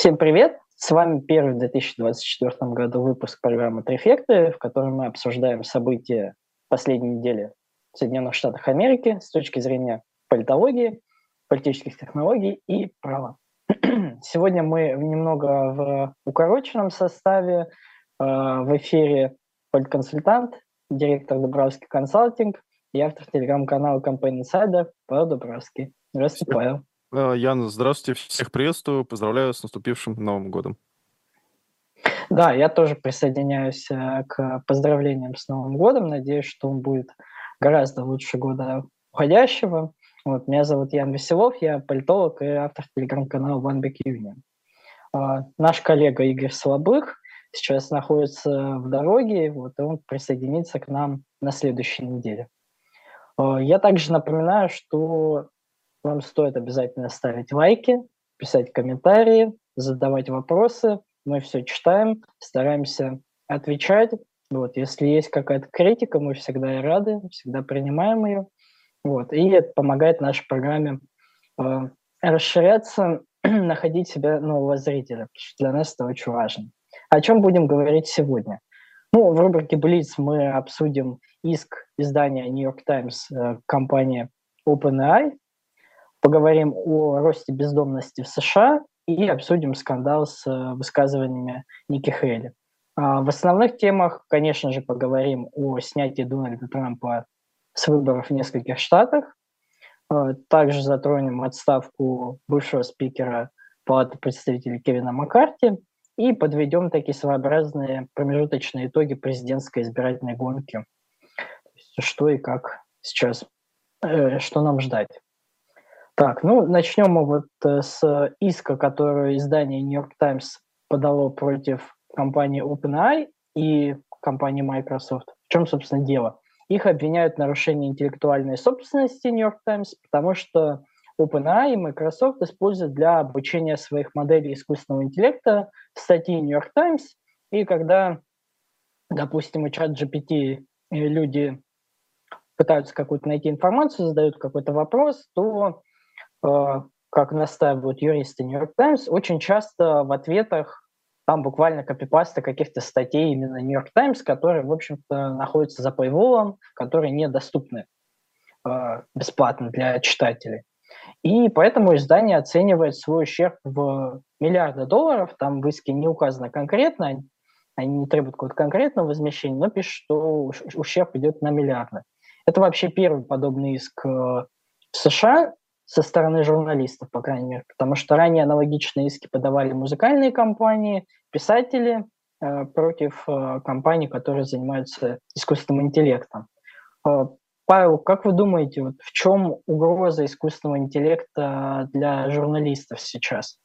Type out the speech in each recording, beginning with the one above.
Всем привет! С вами первый в 2024 году выпуск программы «Трефекты», в котором мы обсуждаем события последней недели в Соединенных Штатах Америки с точки зрения политологии, политических технологий и права. Сегодня мы немного в укороченном составе. Э, в эфире политконсультант, директор Дубравский консалтинг и автор телеграм-канала Campaign Insider Павел Дубравский. Здравствуйте, Павел. Э, Ян, здравствуйте, всех приветствую, поздравляю с наступившим Новым годом. Да, я тоже присоединяюсь э, к поздравлениям с Новым годом. Надеюсь, что он будет гораздо лучше года уходящего. Вот, меня зовут Ян Веселов, я политолог и автор телеграм-канала One Big Union. А, наш коллега Игорь Слабых сейчас находится в дороге, вот, и он присоединится к нам на следующей неделе. Я также напоминаю, что вам стоит обязательно ставить лайки, писать комментарии, задавать вопросы. Мы все читаем, стараемся отвечать. Вот, если есть какая-то критика, мы всегда рады, всегда принимаем ее. Вот, и это помогает нашей программе э, расширяться, находить себя нового зрителя, для нас это очень важно. О чем будем говорить сегодня? Ну, в рубрике «Блиц» мы обсудим иск издания York Times э, компании OpenAI поговорим о росте бездомности в США и обсудим скандал с э, высказываниями Ники Хейли. А в основных темах, конечно же, поговорим о снятии Дональда Трампа с выборов в нескольких штатах. А также затронем отставку бывшего спикера Палаты представителей Кевина Маккарти и подведем такие своеобразные промежуточные итоги президентской избирательной гонки. Что и как сейчас, э, что нам ждать. Так, ну начнем мы вот э, с иска, который издание New York Times подало против компании OpenAI и компании Microsoft. В чем, собственно, дело? Их обвиняют в нарушении интеллектуальной собственности New York Times, потому что OpenAI и Microsoft используют для обучения своих моделей искусственного интеллекта статьи New York Times, и когда, допустим, у чат GPT люди пытаются какую-то найти информацию, задают какой-то вопрос, то Э, как настаивают юристы New York Times, очень часто в ответах там буквально копипасты каких-то статей именно New York Times, которые, в общем-то, находятся за paywall, которые недоступны э, бесплатно для читателей. И поэтому издание оценивает свой ущерб в миллиарды долларов. Там в иске не указано конкретно, они не требуют какого-то конкретного возмещения, но пишут, что ущерб идет на миллиарды. Это вообще первый подобный иск э, в США, со стороны журналистов, по крайней мере, потому что ранее аналогичные иски подавали музыкальные компании, писатели э, против э, компаний, которые занимаются искусственным интеллектом. Э, Павел, как вы думаете, вот в чем угроза искусственного интеллекта для журналистов сейчас?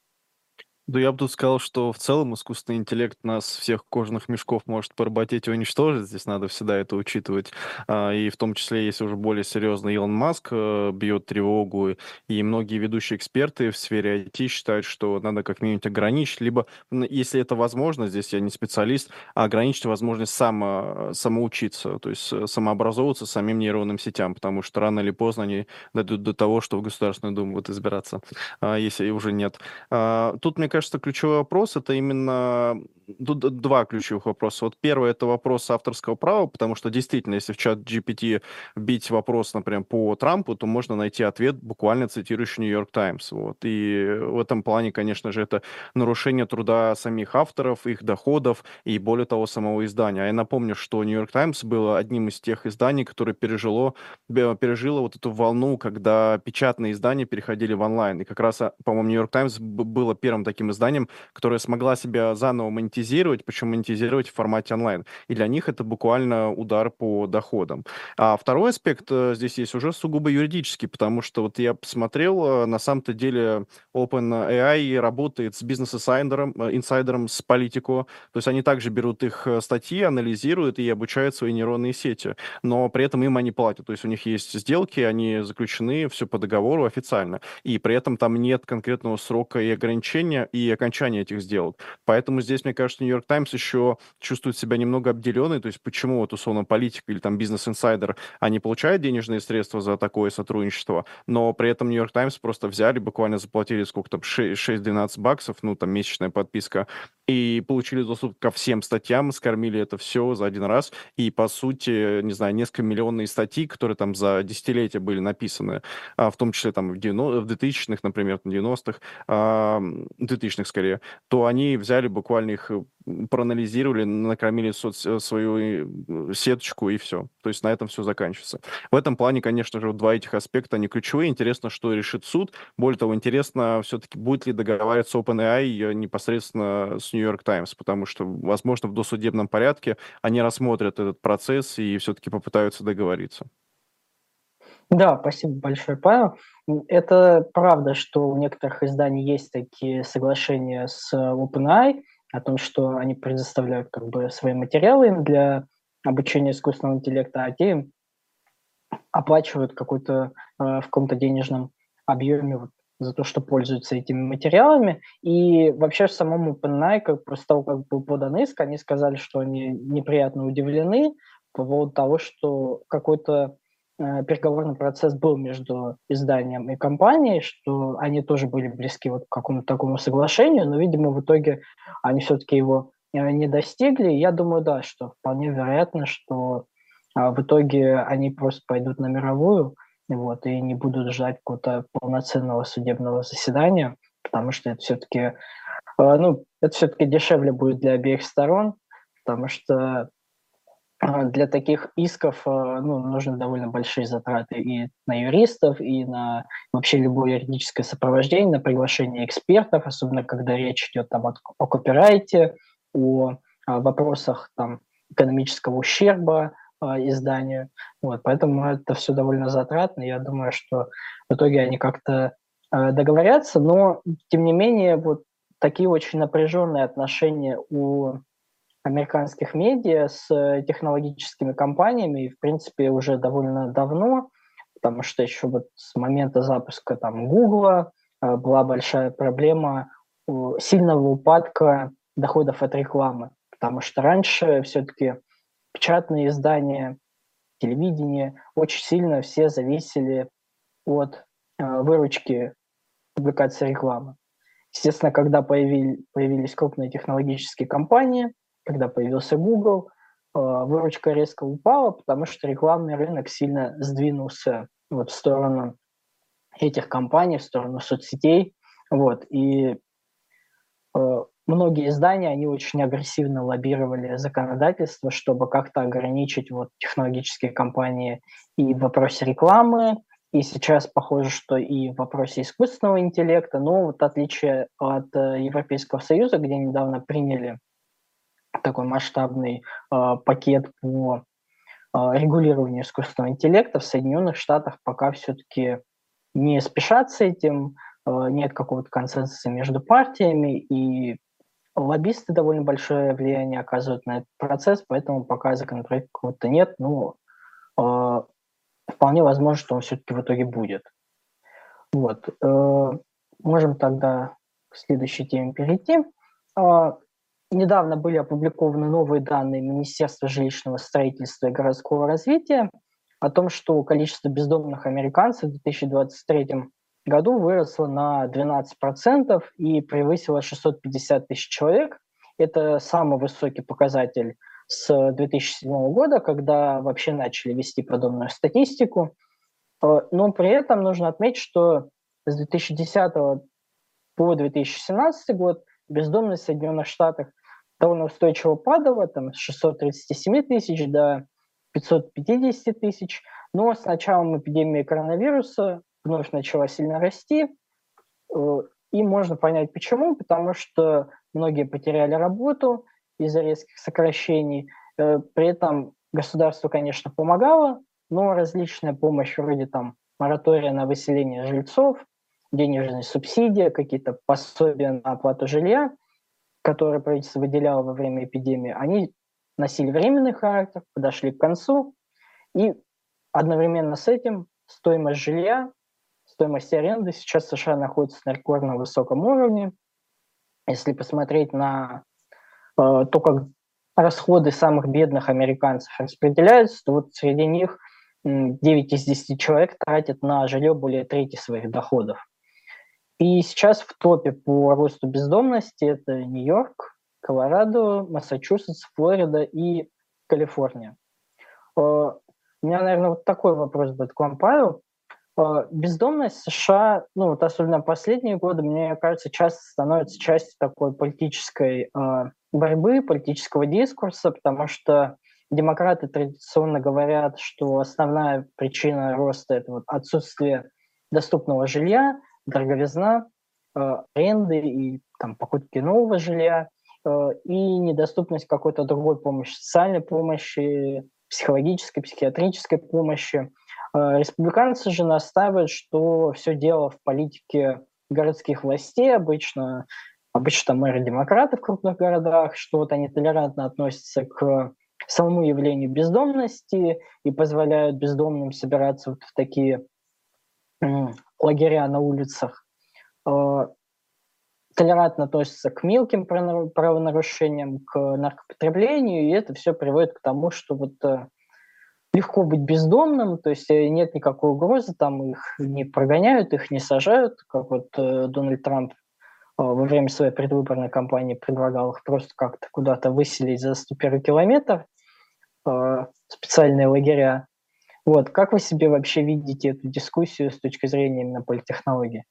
Да я бы тут сказал, что в целом искусственный интеллект нас всех кожаных мешков может поработить и уничтожить. Здесь надо всегда это учитывать. А, и в том числе, если уже более серьезно, Илон Маск э, бьет тревогу, и многие ведущие эксперты в сфере IT считают, что надо как минимум ограничить, либо, если это возможно, здесь я не специалист, а ограничить возможность само, самоучиться, то есть э, самообразовываться самим нейронным сетям, потому что рано или поздно они дойдут до того, что в Государственную Думу будут избираться, а, если уже нет. А, тут, мне ключевой вопрос это именно тут два ключевых вопроса. Вот первый это вопрос авторского права, потому что действительно, если в чат GPT вбить вопрос, например, по Трампу, то можно найти ответ, буквально цитирующий Нью-Йорк Таймс. Вот. И в этом плане, конечно же, это нарушение труда самих авторов, их доходов и, более того, самого издания. А я напомню, что Нью-Йорк Таймс было одним из тех изданий, которое пережило, пережило вот эту волну, когда печатные издания переходили в онлайн. И как раз, а, по-моему, Нью-Йорк Таймс было первым таким таким изданием, которое смогла себя заново монетизировать, причем монетизировать в формате онлайн. И для них это буквально удар по доходам. А второй аспект э, здесь есть уже сугубо юридический, потому что вот я посмотрел, э, на самом-то деле OpenAI работает с бизнес-инсайдером, э, инсайдером с политику, то есть они также берут их статьи, анализируют и обучают свои нейронные сети, но при этом им они платят, то есть у них есть сделки, они заключены, все по договору официально, и при этом там нет конкретного срока и ограничения, и окончания этих сделок. Поэтому здесь, мне кажется, Нью-Йорк Таймс еще чувствует себя немного обделенной, то есть почему вот условно политик или там бизнес-инсайдер, они получают денежные средства за такое сотрудничество, но при этом Нью-Йорк Таймс просто взяли, буквально заплатили сколько там, 6-12 баксов, ну там месячная подписка, и получили доступ ко всем статьям, скормили это все за один раз, и, по сути, не знаю, несколько миллионные статьи, которые там за десятилетия были написаны, а, в том числе там в, 90, в 2000-х, например, в 90-х, 2000-х скорее, то они взяли буквально их проанализировали, накормили соц... Э, свою э, сеточку и все. То есть на этом все заканчивается. В этом плане, конечно же, два этих аспекта, они ключевые. Интересно, что решит суд. Более того, интересно, все-таки будет ли договариваться OpenAI непосредственно с New York Times, потому что, возможно, в досудебном порядке они рассмотрят этот процесс и все-таки попытаются договориться. Да, спасибо большое, Павел. Это правда, что у некоторых изданий есть такие соглашения с OpenAI, о том, что они предоставляют как бы свои материалы для обучения искусственного интеллекта, а те оплачивают какой-то э, в каком-то денежном объеме вот, за то, что пользуются этими материалами. И вообще в самом OpenAI, как после того, как был подан иск, они сказали, что они неприятно удивлены по поводу того, что какой-то переговорный процесс был между изданием и компанией, что они тоже были близки вот к какому-то такому соглашению, но, видимо, в итоге они все-таки его э, не достигли. Я думаю, да, что вполне вероятно, что а, в итоге они просто пойдут на мировую вот, и не будут ждать какого-то полноценного судебного заседания, потому что это все-таки э, ну, это все-таки дешевле будет для обеих сторон, потому что для таких исков а, ну, нужны довольно большие затраты и на юристов, и на вообще любое юридическое сопровождение, на приглашение экспертов, особенно когда речь идет там, о, о копирайте, о, о а, вопросах там, экономического ущерба изданию. Вот, поэтому это все довольно затратно. Я думаю, что в итоге они как-то договорятся, но тем не менее вот такие очень напряженные отношения у американских медиа с э, технологическими компаниями, и, в принципе, уже довольно давно, потому что еще вот с момента запуска там Гугла э, была большая проблема сильного упадка доходов от рекламы, потому что раньше все-таки печатные издания, телевидение очень сильно все зависели от э, выручки публикации рекламы. Естественно, когда появились, крупные технологические компании, когда появился Google, э, выручка резко упала, потому что рекламный рынок сильно сдвинулся вот в сторону этих компаний, в сторону соцсетей. Вот, и э, многие издания, они очень агрессивно лоббировали законодательство, чтобы как-то ограничить вот технологические компании и в вопросе рекламы, и сейчас похоже, что и в вопросе искусственного интеллекта, но вот отличие от э, Европейского Союза, где недавно приняли такой масштабный э, пакет по э, регулированию искусственного интеллекта в Соединенных Штатах пока все-таки не спешат с этим, э, нет какого-то консенсуса между партиями, и лоббисты довольно большое влияние оказывают на этот процесс, поэтому пока законопроекта какого-то нет, но э, вполне возможно, что он все-таки в итоге будет. Вот. Э, можем тогда к следующей теме перейти. Недавно были опубликованы новые данные Министерства жилищного строительства и городского развития о том, что количество бездомных американцев в 2023 году выросло на 12% и превысило 650 тысяч человек. Это самый высокий показатель с 2007 года, когда вообще начали вести подобную статистику. Э, но при этом нужно отметить, что с 2010 по 2017 год бездомность в Соединенных Штатах довольно устойчиво падала, там, с 637 тысяч до 550 тысяч, но с началом эпидемии коронавируса вновь начала сильно расти, э, и можно понять почему, потому что многие потеряли работу из-за резких сокращений, э, при этом государство, конечно, помогало, но различная помощь вроде там моратория на выселение жильцов, денежные субсидии, какие-то пособия на оплату жилья – которые правительство выделяло во время эпидемии, они носили временный характер, подошли к концу, и одновременно с этим стоимость жилья, стоимость аренды сейчас в США находится на рекордно высоком уровне. Если посмотреть на то, как расходы самых бедных американцев распределяются, то вот среди них 9 из 10 человек тратят на жилье более трети своих доходов. И сейчас в топе по росту бездомности это Нью-Йорк, Колорадо, Массачусетс, Флорида и Калифорния. Э, у меня, наверное, вот такой вопрос будет к вам, Павел. Э, бездомность США, ну вот особенно последние годы, мне кажется, часто становится частью такой политической э, борьбы, политического дискурса, потому что демократы традиционно говорят, что основная причина роста – это вот отсутствие доступного жилья, дороговизна, э, аренды и там, покупки нового жилья э, и недоступность какой-то другой помощи, социальной помощи, психологической, психиатрической помощи. Э, республиканцы же настаивают, что все дело в политике городских властей обычно, обычно мэры демократы в крупных городах, что вот они толерантно относятся к самому явлению бездомности и позволяют бездомным собираться вот в такие лагеря на улицах, э, толерантно относятся к мелким правонарушениям, к наркопотреблению, и это все приводит к тому, что вот э, легко быть бездомным, то есть э, нет никакой угрозы, там их не прогоняют, их не сажают, как вот Дональд Трамп во время своей предвыборной кампании предлагал их просто как-то куда-то выселить за 101 километр, специальные лагеря. Вот, как вы себе вообще видите эту дискуссию с точки зрения именно политтехнологии?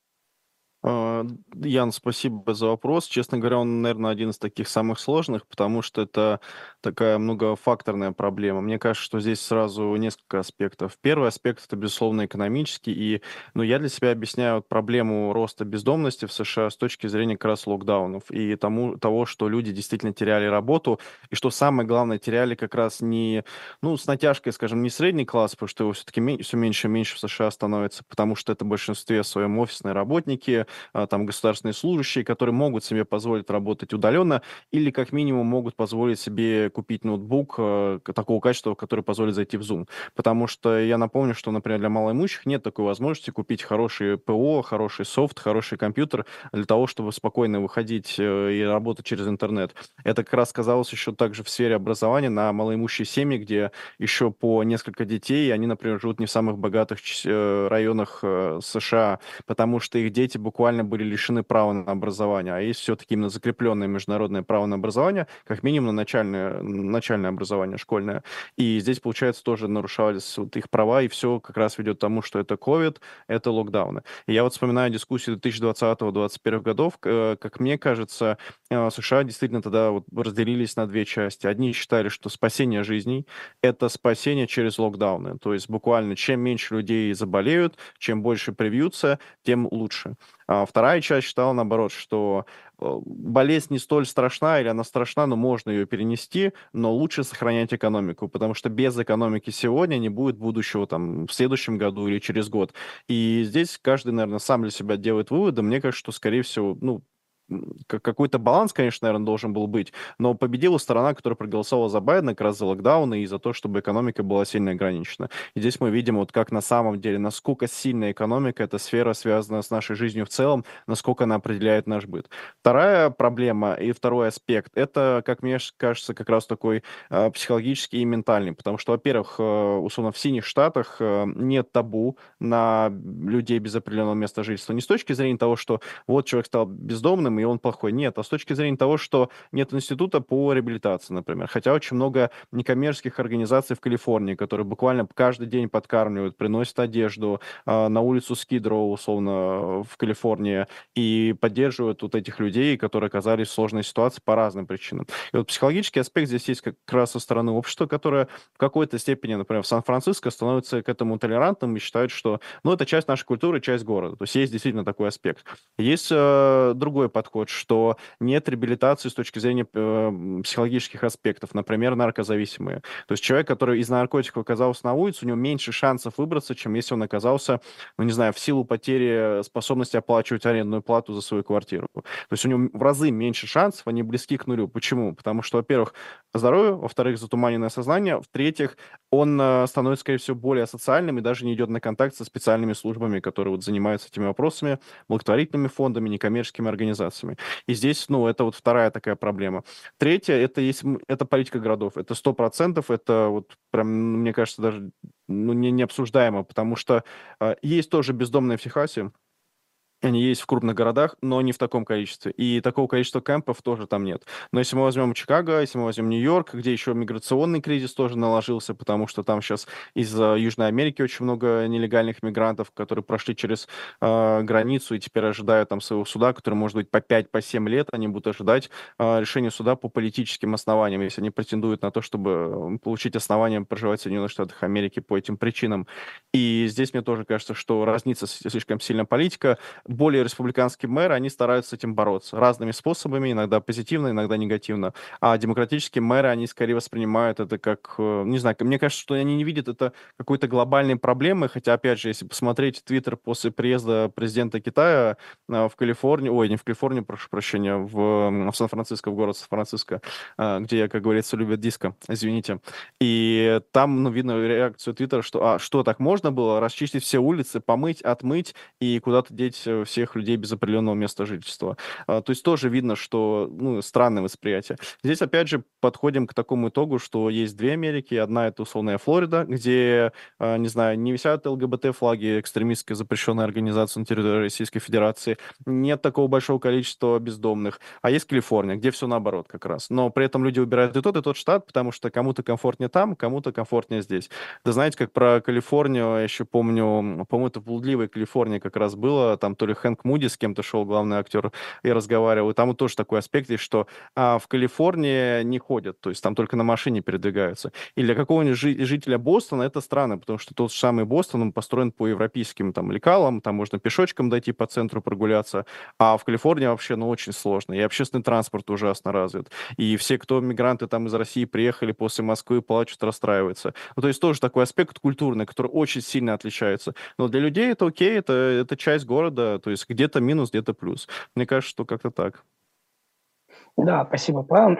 А, Ян, спасибо за вопрос. Честно говоря, он, наверное, один из таких самых сложных, потому что это такая многофакторная проблема. Мне кажется, что здесь сразу несколько аспектов. Первый аспект это, безусловно, экономический. И ну, я для себя объясняю проблему роста бездомности в США с точки зрения как раз локдаунов и тому, того, что люди действительно теряли работу, и что самое главное, теряли как раз не, ну, с натяжкой, скажем, не средний класс, потому что его все-таки все меньше и меньше в США становится, потому что это в большинстве своем офисные работники, там государственные служащие, которые могут себе позволить работать удаленно или как минимум могут позволить себе купить ноутбук э, такого качества, который позволит зайти в Zoom. Потому что я напомню, что, например, для малоимущих нет такой возможности купить хороший ПО, хороший софт, хороший компьютер для того, чтобы спокойно выходить э, и работать через интернет. Это как раз сказалось еще также в сфере образования на малоимущие семьи, где еще по несколько детей, они, например, живут не в самых богатых э, районах США, потому что их дети буквально буквально были лишены права на образование, а есть все-таки именно закрепленное международное право на образование, как минимум на начальное, начальное образование школьное. И здесь, получается, тоже нарушались вот их права, и все как раз ведет к тому, что это COVID, это локдауны. И я вот вспоминаю дискуссии 2020-2021 годов, э, как мне кажется, э, США действительно тогда вот разделились на две части. Одни считали, что спасение жизней — это спасение через локдауны. То есть буквально чем меньше людей заболеют, чем больше привьются, тем лучше. А вторая часть считала, наоборот, что э, болезнь не столь страшна, или она страшна, но можно ее перенести, но лучше сохранять экономику, потому что без экономики сегодня не будет будущего там в следующем году или через год. И здесь каждый, наверное, сам для себя делает выводы. Мне кажется, что, скорее всего, ну, какой-то баланс, конечно, наверное, должен был быть, но победила сторона, которая проголосовала за Байдена как раз за локдауны и за то, чтобы экономика была сильно ограничена. И здесь мы видим, вот как на самом деле, насколько сильная экономика, эта сфера связана с нашей жизнью в целом, насколько она определяет наш быт. Вторая проблема и второй аспект, это, как мне кажется, как раз такой э, психологический и ментальный, потому что, во-первых, э, условно, в синих штатах э, нет табу на людей без определенного места жительства. Не с точки зрения того, что вот человек стал бездомным, и он плохой. Нет, а с точки зрения того, что нет института по реабилитации, например. Хотя очень много некоммерческих организаций в Калифорнии, которые буквально каждый день подкармливают, приносят одежду э, на улицу Скидроу, условно, в Калифорнии, и поддерживают вот этих людей, которые оказались в сложной ситуации по разным причинам. И вот психологический аспект здесь есть как раз со стороны общества, которое в какой-то степени, например, в Сан-Франциско становится к этому толерантным и считают, что, ну, это часть нашей культуры, часть города. То есть есть действительно такой аспект. Есть э, другой подход подход, что нет реабилитации с точки зрения э, психологических аспектов, например, наркозависимые. То есть человек, который из наркотиков оказался на улице, у него меньше шансов выбраться, чем если он оказался, ну, не знаю, в силу потери способности оплачивать арендную плату за свою квартиру. То есть у него в разы меньше шансов, они близки к нулю. Почему? Потому что, во-первых, здоровью, во-вторых, затуманенное сознание, в-третьих, он э, становится, скорее всего, более социальным и даже не идет на контакт со специальными службами, которые вот занимаются этими вопросами, благотворительными фондами, некоммерческими организациями. И здесь, ну, это вот вторая такая проблема. Третье, это есть, это политика городов. Это сто процентов, это вот прям, мне кажется, даже ну, не, не обсуждаемо, потому что э, есть тоже бездомные в Техасе, они есть в крупных городах, но не в таком количестве. И такого количества кемпов тоже там нет. Но если мы возьмем Чикаго, если мы возьмем Нью-Йорк, где еще миграционный кризис тоже наложился, потому что там сейчас из Южной Америки очень много нелегальных мигрантов, которые прошли через э, границу и теперь ожидают там своего суда, который может быть по 5-7 по лет, они будут ожидать э, решения суда по политическим основаниям, если они претендуют на то, чтобы получить основания проживать в Соединенных Штатах Америки по этим причинам. И здесь мне тоже кажется, что разнится слишком сильно политика более республиканские мэры, они стараются с этим бороться разными способами, иногда позитивно, иногда негативно. А демократические мэры, они скорее воспринимают это как, э, не знаю, мне кажется, что они не видят это какой-то глобальной проблемы, хотя, опять же, если посмотреть Твиттер после приезда президента Китая э, в Калифорнию, ой, не в Калифорнию, прошу прощения, в, в Сан-Франциско, в город Сан-Франциско, э, где, как говорится, любят диско, извините. И там, ну, видно реакцию Твиттера, что, а, что так можно было, расчистить все улицы, помыть, отмыть и куда-то деть всех людей без определенного места жительства. А, то есть тоже видно, что ну, странное восприятие. Здесь, опять же, подходим к такому итогу, что есть две Америки. Одна — это условная Флорида, где, а, не знаю, не висят ЛГБТ-флаги экстремистской запрещенной организации на территории Российской Федерации, нет такого большого количества бездомных. А есть Калифорния, где все наоборот как раз. Но при этом люди выбирают и тот, и тот штат, потому что кому-то комфортнее там, кому-то комфортнее здесь. Да знаете, как про Калифорнию, я еще помню, по-моему, это в блудливой Калифорнии как раз было, там то ли Хэнк Муди с кем-то шел, главный актер, и разговаривал. И там вот тоже такой аспект есть, что а, в Калифорнии не ходят, то есть там только на машине передвигаются. И для какого-нибудь жи- жителя Бостона это странно, потому что тот же самый Бостон, он построен по европейским там лекалам, там можно пешочком дойти по центру прогуляться, а в Калифорнии вообще, ну, очень сложно. И общественный транспорт ужасно развит. И все, кто мигранты там из России приехали после Москвы, плачут, расстраиваются. Ну, то есть тоже такой аспект культурный, который очень сильно отличается. Но для людей это окей, это, это часть города, то есть где-то минус, где-то плюс. Мне кажется, что как-то так. Да, спасибо, Павел.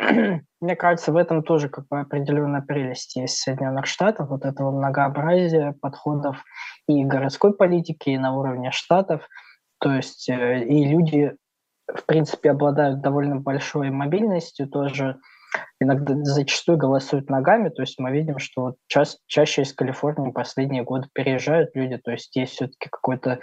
Мне кажется, в этом тоже как бы определенная прелесть есть Соединенных Штатов, вот этого многообразия подходов и городской политики, и на уровне штатов. То есть э, и люди, в принципе, обладают довольно большой мобильностью, тоже иногда зачастую голосуют ногами, то есть мы видим, что вот ча- чаще из Калифорнии последние годы переезжают люди, то есть есть все-таки какое-то э,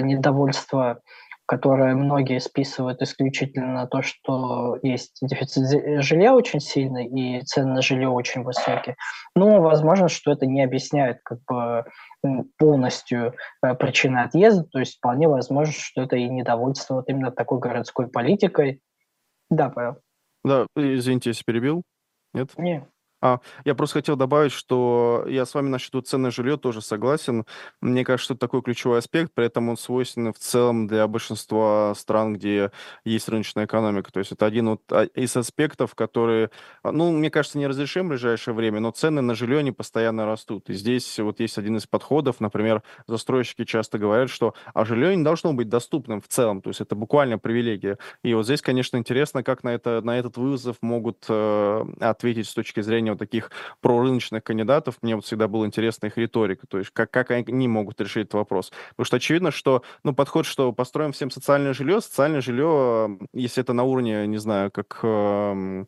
недовольство, которое многие списывают исключительно на то, что есть дефицит жилья очень сильный и цены на жилье очень высокие. Но возможно, что это не объясняет как бы полностью э, причины отъезда, то есть вполне возможно, что это и недовольство вот именно такой городской политикой. Да, Павел. Да, извините, если перебил. Нет? Нет. А, я просто хотел добавить, что я с вами насчет ценное жилье тоже согласен. Мне кажется, что это такой ключевой аспект, при этом он свойственен в целом для большинства стран, где есть рыночная экономика. То есть это один вот а, из аспектов, которые, а, ну, мне кажется, не разрешим в ближайшее время, но цены на жилье, они постоянно растут. И здесь вот есть один из подходов, например, застройщики часто говорят, что а жилье не должно быть доступным в целом, то есть это буквально привилегия. И вот здесь, конечно, интересно, как на, это, на этот вызов могут э, ответить с точки зрения вот таких прорыночных кандидатов, мне вот всегда была интересна их риторика, то есть как, как они могут решить этот вопрос. Потому что очевидно, что ну, подход, что построим всем социальное жилье, социальное жилье, если это на уровне, не знаю, как... Э,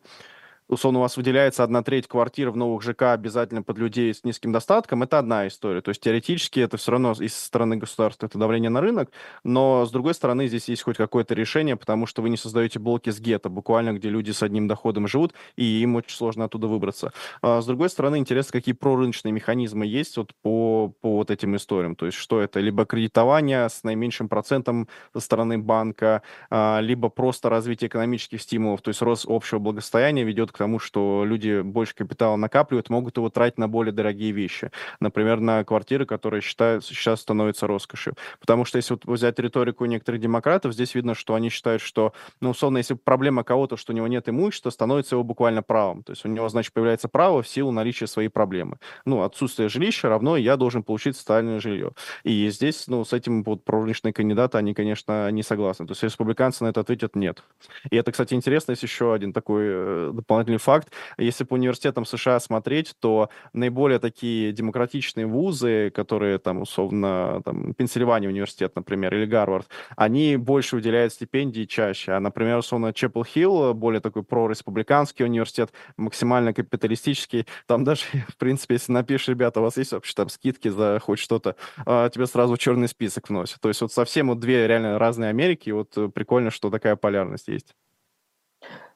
условно, у вас выделяется одна треть квартир в новых ЖК обязательно под людей с низким достатком, это одна история. То есть теоретически это все равно из стороны государства это давление на рынок, но с другой стороны здесь есть хоть какое-то решение, потому что вы не создаете блоки с гетто, буквально где люди с одним доходом живут, и им очень сложно оттуда выбраться. А с другой стороны, интересно, какие прорыночные механизмы есть вот по, по вот этим историям. То есть что это? Либо кредитование с наименьшим процентом со стороны банка, а, либо просто развитие экономических стимулов, то есть рост общего благосостояния ведет к тому, что люди больше капитала накапливают, могут его тратить на более дорогие вещи. Например, на квартиры, которые считают, сейчас становятся роскошью. Потому что если вот взять риторику некоторых демократов, здесь видно, что они считают, что, ну, условно, если проблема кого-то, что у него нет имущества, становится его буквально правом. То есть у него, значит, появляется право в силу наличия своей проблемы. Ну, отсутствие жилища равно я должен получить социальное жилье. И здесь, ну, с этим вот прорыночные кандидаты, они, конечно, не согласны. То есть республиканцы на это ответят нет. И это, кстати, интересно, есть еще один такой э, дополнительный дополнительный факт. Если по университетам США смотреть, то наиболее такие демократичные вузы, которые там, условно, там, Пенсильвания университет, например, или Гарвард, они больше уделяют стипендии чаще. А, например, условно, Чепл Хилл, более такой прореспубликанский университет, максимально капиталистический, там даже, в принципе, если напишешь, ребята, у вас есть вообще там скидки за хоть что-то, а, тебе сразу черный список вносят. То есть вот совсем вот две реально разные Америки, и вот прикольно, что такая полярность есть.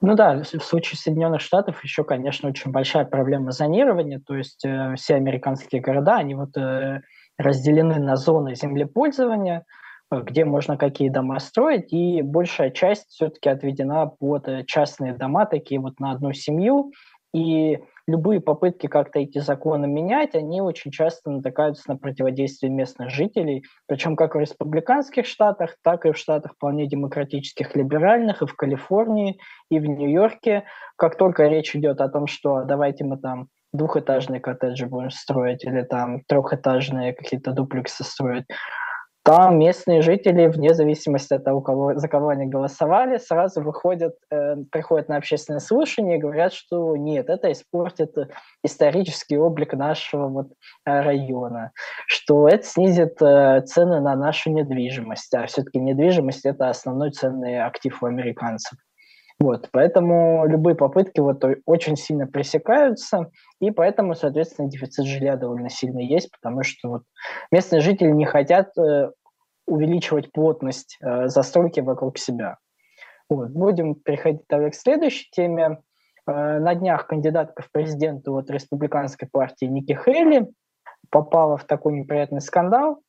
Ну да, в случае Соединенных Штатов еще, конечно, очень большая проблема зонирования, то есть э, все американские города, они вот э, разделены на зоны землепользования, э, где можно какие дома строить, и большая часть все-таки отведена под э, частные дома, такие вот на одну семью, и любые попытки как-то эти законы менять, они очень часто натыкаются на противодействие местных жителей, причем как в республиканских штатах, так и в штатах вполне демократических, либеральных, и в Калифорнии, и в Нью-Йорке. Как только речь идет о том, что давайте мы там двухэтажные коттеджи будем строить или там трехэтажные какие-то дуплексы строить, там местные жители, вне зависимости от того, кого, за кого они голосовали, сразу выходят, э, приходят на общественное слушание и говорят, что нет, это испортит исторический облик нашего вот э, района, что это снизит э, цены на нашу недвижимость, а все-таки недвижимость – это основной ценный актив у американцев. Вот, поэтому любые попытки вот очень сильно пресекаются, и поэтому, соответственно, дефицит жилья довольно сильно есть, потому что вот местные жители не хотят э, увеличивать плотность э, застройки вокруг себя. Вот. Будем переходить тогда к следующей теме. Э, на днях кандидатка в президенты от республиканской партии Ники Хейли попала в такой неприятный скандал.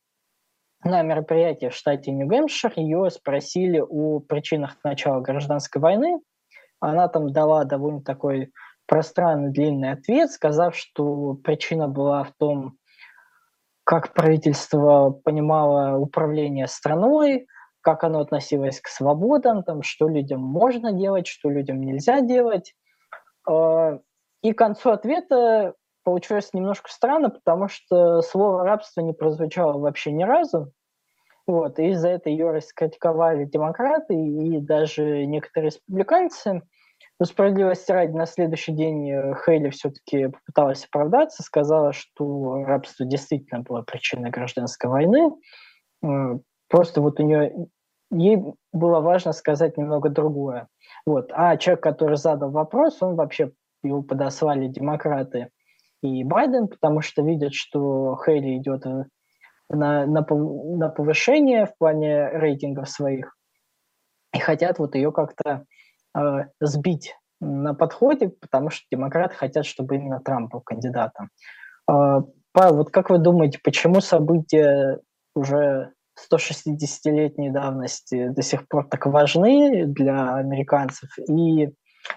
На мероприятии в штате Нью-Гэмпшир ее спросили о причинах начала гражданской войны. Она там дала довольно такой пространный длинный ответ, сказав, что причина была в том, как правительство понимало управление страной, как оно относилось к свободам, там, что людям можно делать, что людям нельзя делать. А, и к концу ответа получилось немножко странно, потому что слово рабство не прозвучало вообще ни разу. Вот, и из-за этого ее раскритиковали демократы и даже некоторые республиканцы – но справедливости ради, на следующий день э, Хейли все-таки попыталась оправдаться, сказала, что рабство действительно было причиной гражданской войны. Э, просто вот у нее ей было важно сказать немного другое. Вот. А человек, который задал вопрос, он вообще его подослали демократы и Байден, потому что видят, что Хейли идет э, на, на, на повышение в плане рейтингов своих и хотят вот ее как-то сбить на подходе, потому что демократы хотят, чтобы именно Трамп был кандидатом. Э, Павел, вот как вы думаете, почему события уже 160-летней давности до сих пор так важны для американцев? И,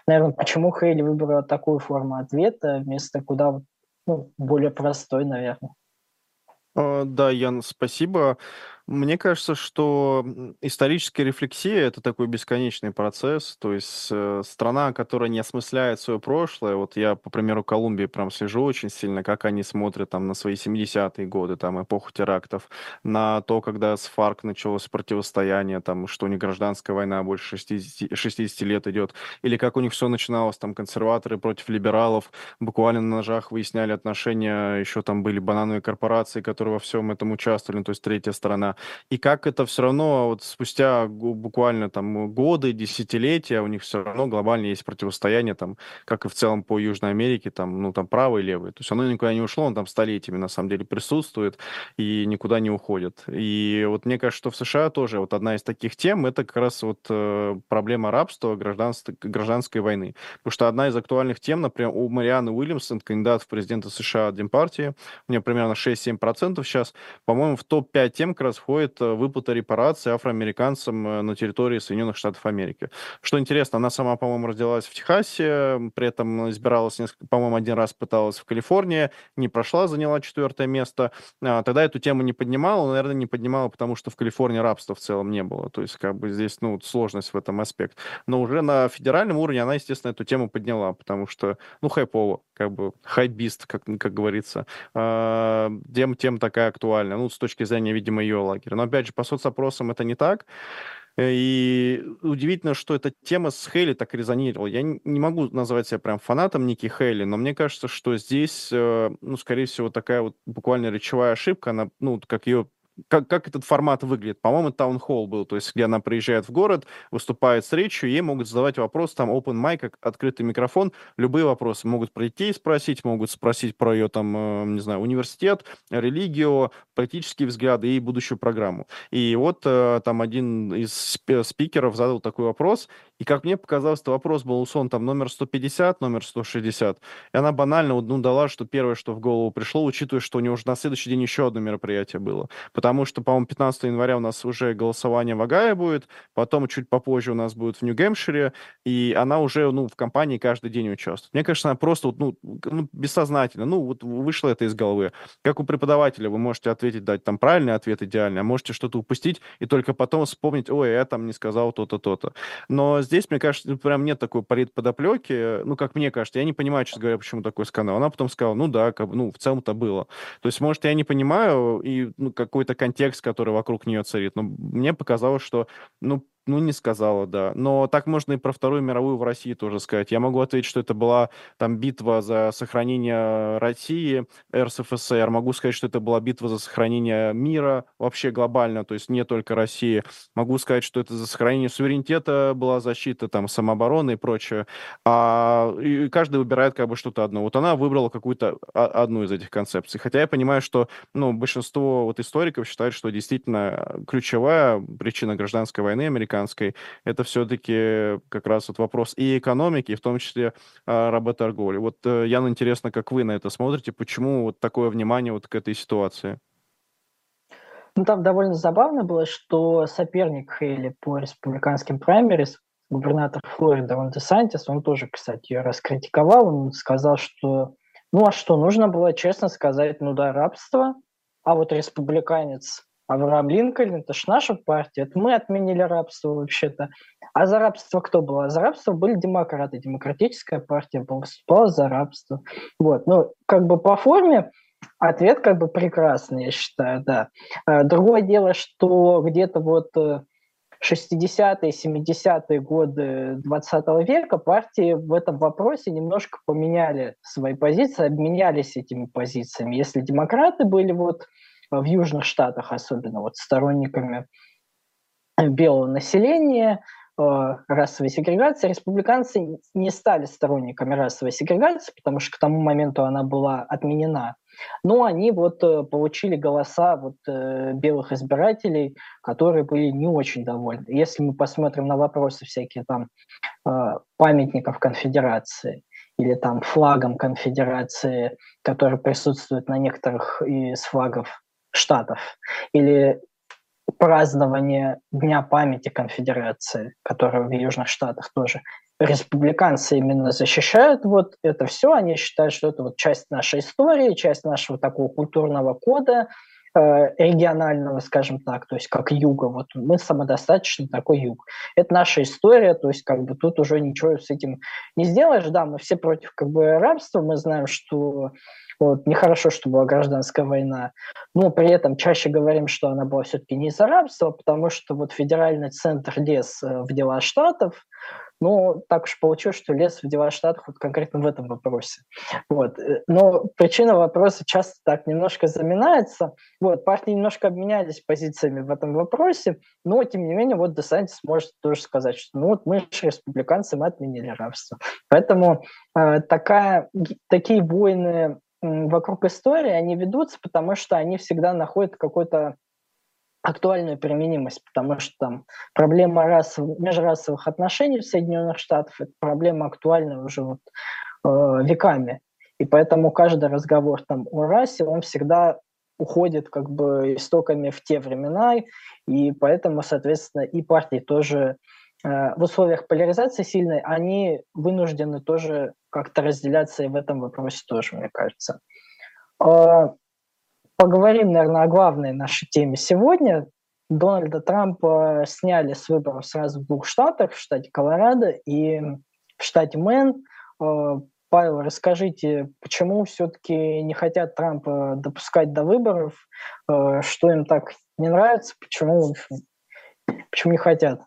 наверное, почему Хейли выбрала такую форму ответа вместо куда ну, более простой, наверное? А, да, Ян, спасибо. Мне кажется, что историческая рефлексия это такой бесконечный процесс. То есть э, страна, которая не осмысляет свое прошлое, вот я, по примеру, Колумбии прям слежу очень сильно, как они смотрят там на свои 70-е годы, там эпоху терактов, на то, когда с ФАРК началось противостояние, там, что у гражданская война больше 60, 60 лет идет, или как у них все начиналось, там, консерваторы против либералов, буквально на ножах выясняли отношения, еще там были банановые корпорации, которые во всем этом участвовали, ну, то есть третья сторона и как это все равно вот спустя буквально там годы, десятилетия у них все равно глобально есть противостояние там, как и в целом по Южной Америке, там, ну, там правый и левый. То есть оно никуда не ушло, он там столетиями на самом деле присутствует и никуда не уходит. И вот мне кажется, что в США тоже вот одна из таких тем, это как раз вот э, проблема рабства, гражданской, гражданской войны. Потому что одна из актуальных тем, например, у Марианы Уильямсон, кандидат в президенты США от Демпартии, у нее примерно 6-7% сейчас, по-моему, в топ-5 тем как раз входит э, выплата репараций афроамериканцам э, на территории Соединенных Штатов Америки. Что интересно, она сама, по-моему, родилась в Техасе, при этом избиралась, несколько, по-моему, один раз пыталась в Калифорнии, не прошла, заняла четвертое место. А, тогда эту тему не поднимала, наверное, не поднимала, потому что в Калифорнии рабства в целом не было. То есть, как бы здесь, ну, сложность в этом аспект. Но уже на федеральном уровне она, естественно, эту тему подняла, потому что, ну, хайпово, как бы хайбист, как, как говорится. А, тем, тем такая актуальна. Ну, с точки зрения, видимо, ее лагеря. Но, опять же, по соцопросам это не так. И удивительно, что эта тема с Хейли так резонировала. Я не могу назвать себя прям фанатом Ники Хейли, но мне кажется, что здесь, э, ну, скорее всего, такая вот буквально речевая ошибка, она, ну, как ее как, как этот формат выглядит. По-моему, таунхолл был, то есть где она приезжает в город, выступает с речью, ей могут задавать вопрос, там open mic, открытый микрофон, любые вопросы. Могут прийти и спросить, могут спросить про ее, там, э, не знаю, университет, религию, политические взгляды и будущую программу. И вот э, там один из спикеров задал такой вопрос, и как мне показалось, это вопрос был у там номер 150, номер 160. И она банально ну, дала, что первое, что в голову пришло, учитывая, что у нее уже на следующий день еще одно мероприятие было потому что, по-моему, 15 января у нас уже голосование в Агае будет, потом чуть попозже у нас будет в Нью-Гэмпшире, и она уже, ну, в компании каждый день участвует. Мне кажется, она просто, ну, ну, бессознательно, ну, вот вышло это из головы. Как у преподавателя вы можете ответить, дать там правильный ответ идеальный, а можете что-то упустить и только потом вспомнить, ой, я там не сказал то-то, то-то. Но здесь, мне кажется, ну, прям нет такой подоплеки, ну, как мне кажется, я не понимаю, честно говоря, почему такой скандал. Она потом сказала, ну да, как, ну, в целом-то было. То есть, может, я не понимаю, и ну, какой-то какой-то контекст, который вокруг нее царит. Но мне показалось, что, ну, ну, не сказала, да. Но так можно и про Вторую мировую в России тоже сказать. Я могу ответить, что это была там битва за сохранение России, РСФСР. Могу сказать, что это была битва за сохранение мира вообще глобально, то есть не только России. Могу сказать, что это за сохранение суверенитета была защита, там, самообороны и прочее. А, и каждый выбирает как бы что-то одно. Вот она выбрала какую-то одну из этих концепций. Хотя я понимаю, что ну, большинство вот историков считают, что действительно ключевая причина гражданской войны американской американской, это все-таки как раз вот вопрос и экономики, и в том числе а, работорговли. Вот, э, Ян, интересно, как вы на это смотрите, почему вот такое внимание вот к этой ситуации? Ну, там довольно забавно было, что соперник Хейли по республиканским праймерис, губернатор Флориды Рон Десантис, он тоже, кстати, ее раскритиковал, он сказал, что ну а что, нужно было честно сказать, ну да, рабство, а вот республиканец Авраам Линкольн, это ж наша партия, это мы отменили рабство вообще-то. А за рабство кто был? А за рабство были демократы, демократическая партия выступала за рабство. Вот, ну, как бы по форме ответ как бы прекрасный, я считаю, да. А, другое дело, что где-то вот 60-е, 70-е годы 20 века партии в этом вопросе немножко поменяли свои позиции, обменялись этими позициями. Если демократы были вот в Южных Штатах, особенно вот сторонниками белого населения, э, расовой сегрегации. Республиканцы не стали сторонниками расовой сегрегации, потому что к тому моменту она была отменена. Но они вот э, получили голоса вот э, белых избирателей, которые были не очень довольны. Если мы посмотрим на вопросы всякие там памятников конфедерации, или там флагом конфедерации, который присутствует на некоторых из флагов Штатов. Или празднование Дня памяти конфедерации, которая в Южных Штатах тоже. Республиканцы именно защищают. Вот это все, они считают, что это вот часть нашей истории, часть нашего такого культурного кода, э, регионального, скажем так, то есть как юга, вот мы самодостаточный такой юг. Это наша история, то есть как бы тут уже ничего с этим не сделаешь, да, мы все против как бы рабства, мы знаем, что вот, нехорошо, что была гражданская война, но при этом чаще говорим, что она была все-таки не из-за рабства, потому что вот федеральный центр лез э, в дела штатов, ну, так уж получилось, что лес в дела штатов вот конкретно в этом вопросе. Вот. Э, но причина вопроса часто так немножко заминается. Вот, партии немножко обменялись позициями в этом вопросе, но, тем не менее, вот Десантис может тоже сказать, что ну вот мы же республиканцы, мы отменили рабство. Поэтому э, такая, такие войны вокруг истории, они ведутся, потому что они всегда находят какой-то актуальную применимость, потому что там проблема расов, межрасовых отношений в Соединенных Штатах – это проблема актуальная уже вот, э, веками. И поэтому каждый разговор там о расе, он всегда уходит как бы истоками в те времена, и поэтому, соответственно, и партии тоже Э, в условиях поляризации сильной, они вынуждены тоже как-то разделяться и в этом вопросе тоже, мне кажется. Э, поговорим, наверное, о главной нашей теме сегодня. Дональда Трампа сняли с выборов сразу в двух штатах, в штате Колорадо и в штате Мэн. Э, Павел, расскажите, почему все-таки не хотят Трампа допускать до выборов, что им так не нравится, почему Почему не хотят?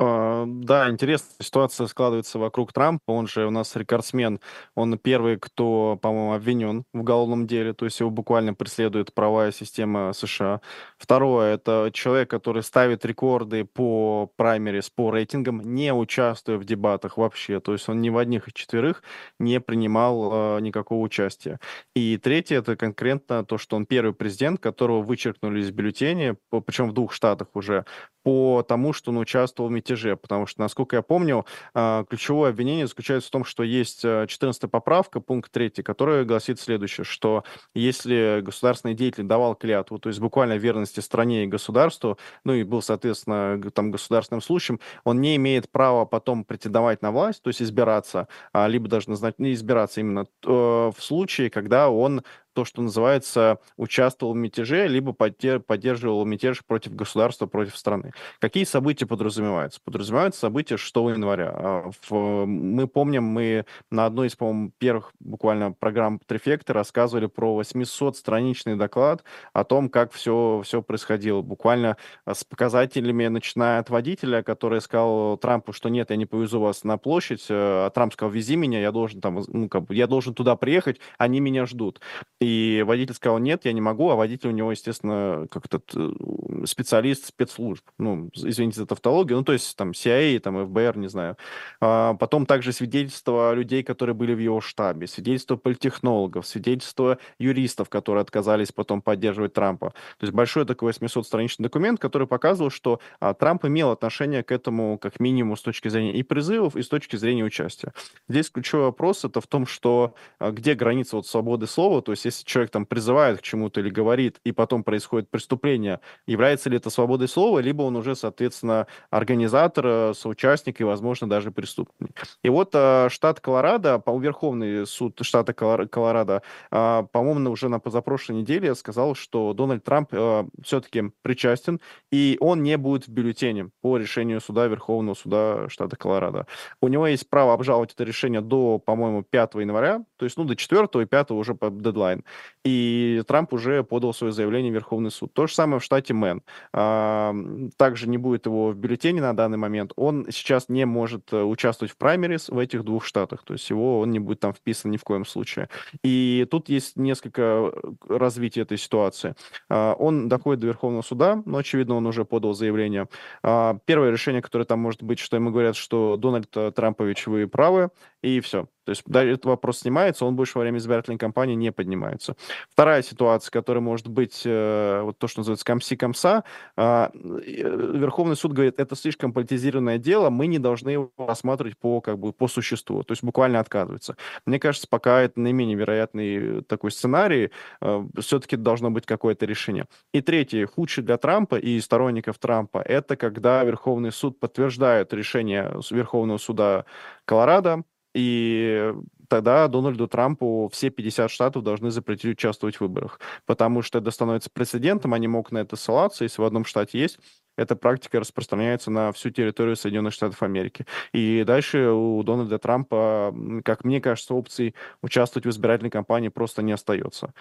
А, да, интересная ситуация складывается вокруг Трампа. Он же у нас рекордсмен. Он первый, кто, по-моему, обвинен в уголовном деле. То есть его буквально преследует правая система США. Второе, это человек, который ставит рекорды по праймерис, по рейтингам, не участвуя в дебатах вообще. То есть он ни в одних из четверых не принимал э, никакого участия. И третье, это конкретно то, что он первый президент, которого вычеркнули из бюллетеня, причем в двух штатах уже, по тому, что он участвовал в мятеже, потому что, насколько я помню, а, ключевое обвинение заключается в том, что есть 14 а, поправка, пункт 3, которая гласит следующее, что если государственный деятель давал клятву, то есть буквально верности стране и государству, ну и был, соответственно, там государственным случаем, он не имеет права потом претендовать на власть, то есть избираться, а, либо даже назначить, не избираться именно э, в случае, когда он то, что называется, участвовал в мятеже, либо поддерживал мятеж против государства, против страны. Какие события подразумеваются? Подразумеваются события 6 января. А, мы помним, мы на одной из, по-моему, первых буквально программ Трефекта рассказывали про 800-страничный доклад о том, как все, все происходило. Буквально а, с показателями, начиная от водителя, который сказал Трампу, что нет, я не повезу вас на площадь, э, а Трамп сказал, вези меня, я должен там, ну, как бы, я должен туда приехать, они меня ждут. И водитель сказал, нет, я не могу, а водитель у него, естественно, как то э, специалист спецслужб. Ну, извините за тавтологию, ну, то есть там CIA, там ФБР, не знаю. А потом также свидетельства людей, которые были в его штабе, свидетельства политтехнологов, свидетельства юристов, которые отказались потом поддерживать Трампа. То есть большой такой 800-страничный документ, который показывал, что а, Трамп имел отношение к этому как минимум с точки зрения и призывов, и с точки зрения участия. Здесь ключевой вопрос это в том, что а, где граница вот свободы слова, то есть если человек там призывает к чему-то или говорит, и потом происходит преступление, является ли это свободой слова, либо он уже, соответственно, организатор, э, соучастник и, возможно, даже преступник. И вот э, штат Колорадо, по Верховный суд штата Колорадо, э, по-моему, уже на позапрошлой неделе сказал, что Дональд Трамп все-таки причастен, и он не будет в бюллетене по решению суда Верховного суда штата Колорадо. У него есть право обжаловать это решение до, по-моему, 5 января, то есть, ну, до 4 и 5 уже по дедлайн. И Трамп уже подал свое заявление в Верховный суд. То же самое в штате Мэн. А, также не будет его в бюллетене на данный момент. Он сейчас не может э, участвовать в праймерис в этих двух штатах. То есть его он не будет там вписан ни в коем случае. И тут есть несколько э, развитий этой ситуации. А, он доходит до Верховного суда, но, очевидно, он уже подал заявление. А, первое решение, которое там может быть, что ему говорят, что Дональд э, Трампович, вы правы, и все. То есть да, этот вопрос снимается, он больше во время избирательной кампании не поднимается. Вторая ситуация, которая может быть, э, вот то, что называется комси-комса, э, Верховный суд говорит, это слишком политизированное дело, мы не должны его рассматривать по, как бы, по существу, то есть буквально отказывается. Мне кажется, пока это наименее вероятный такой сценарий, э, все-таки должно быть какое-то решение. И третье, худшее для Трампа и сторонников Трампа, это когда Верховный суд подтверждает решение Верховного суда Колорадо, и тогда Дональду Трампу все 50 штатов должны запретить участвовать в выборах, потому что это становится прецедентом, они могут на это ссылаться, если в одном штате есть, эта практика распространяется на всю территорию Соединенных Штатов Америки. И дальше у Дональда Трампа, как мне кажется, опций участвовать в избирательной кампании просто не остается.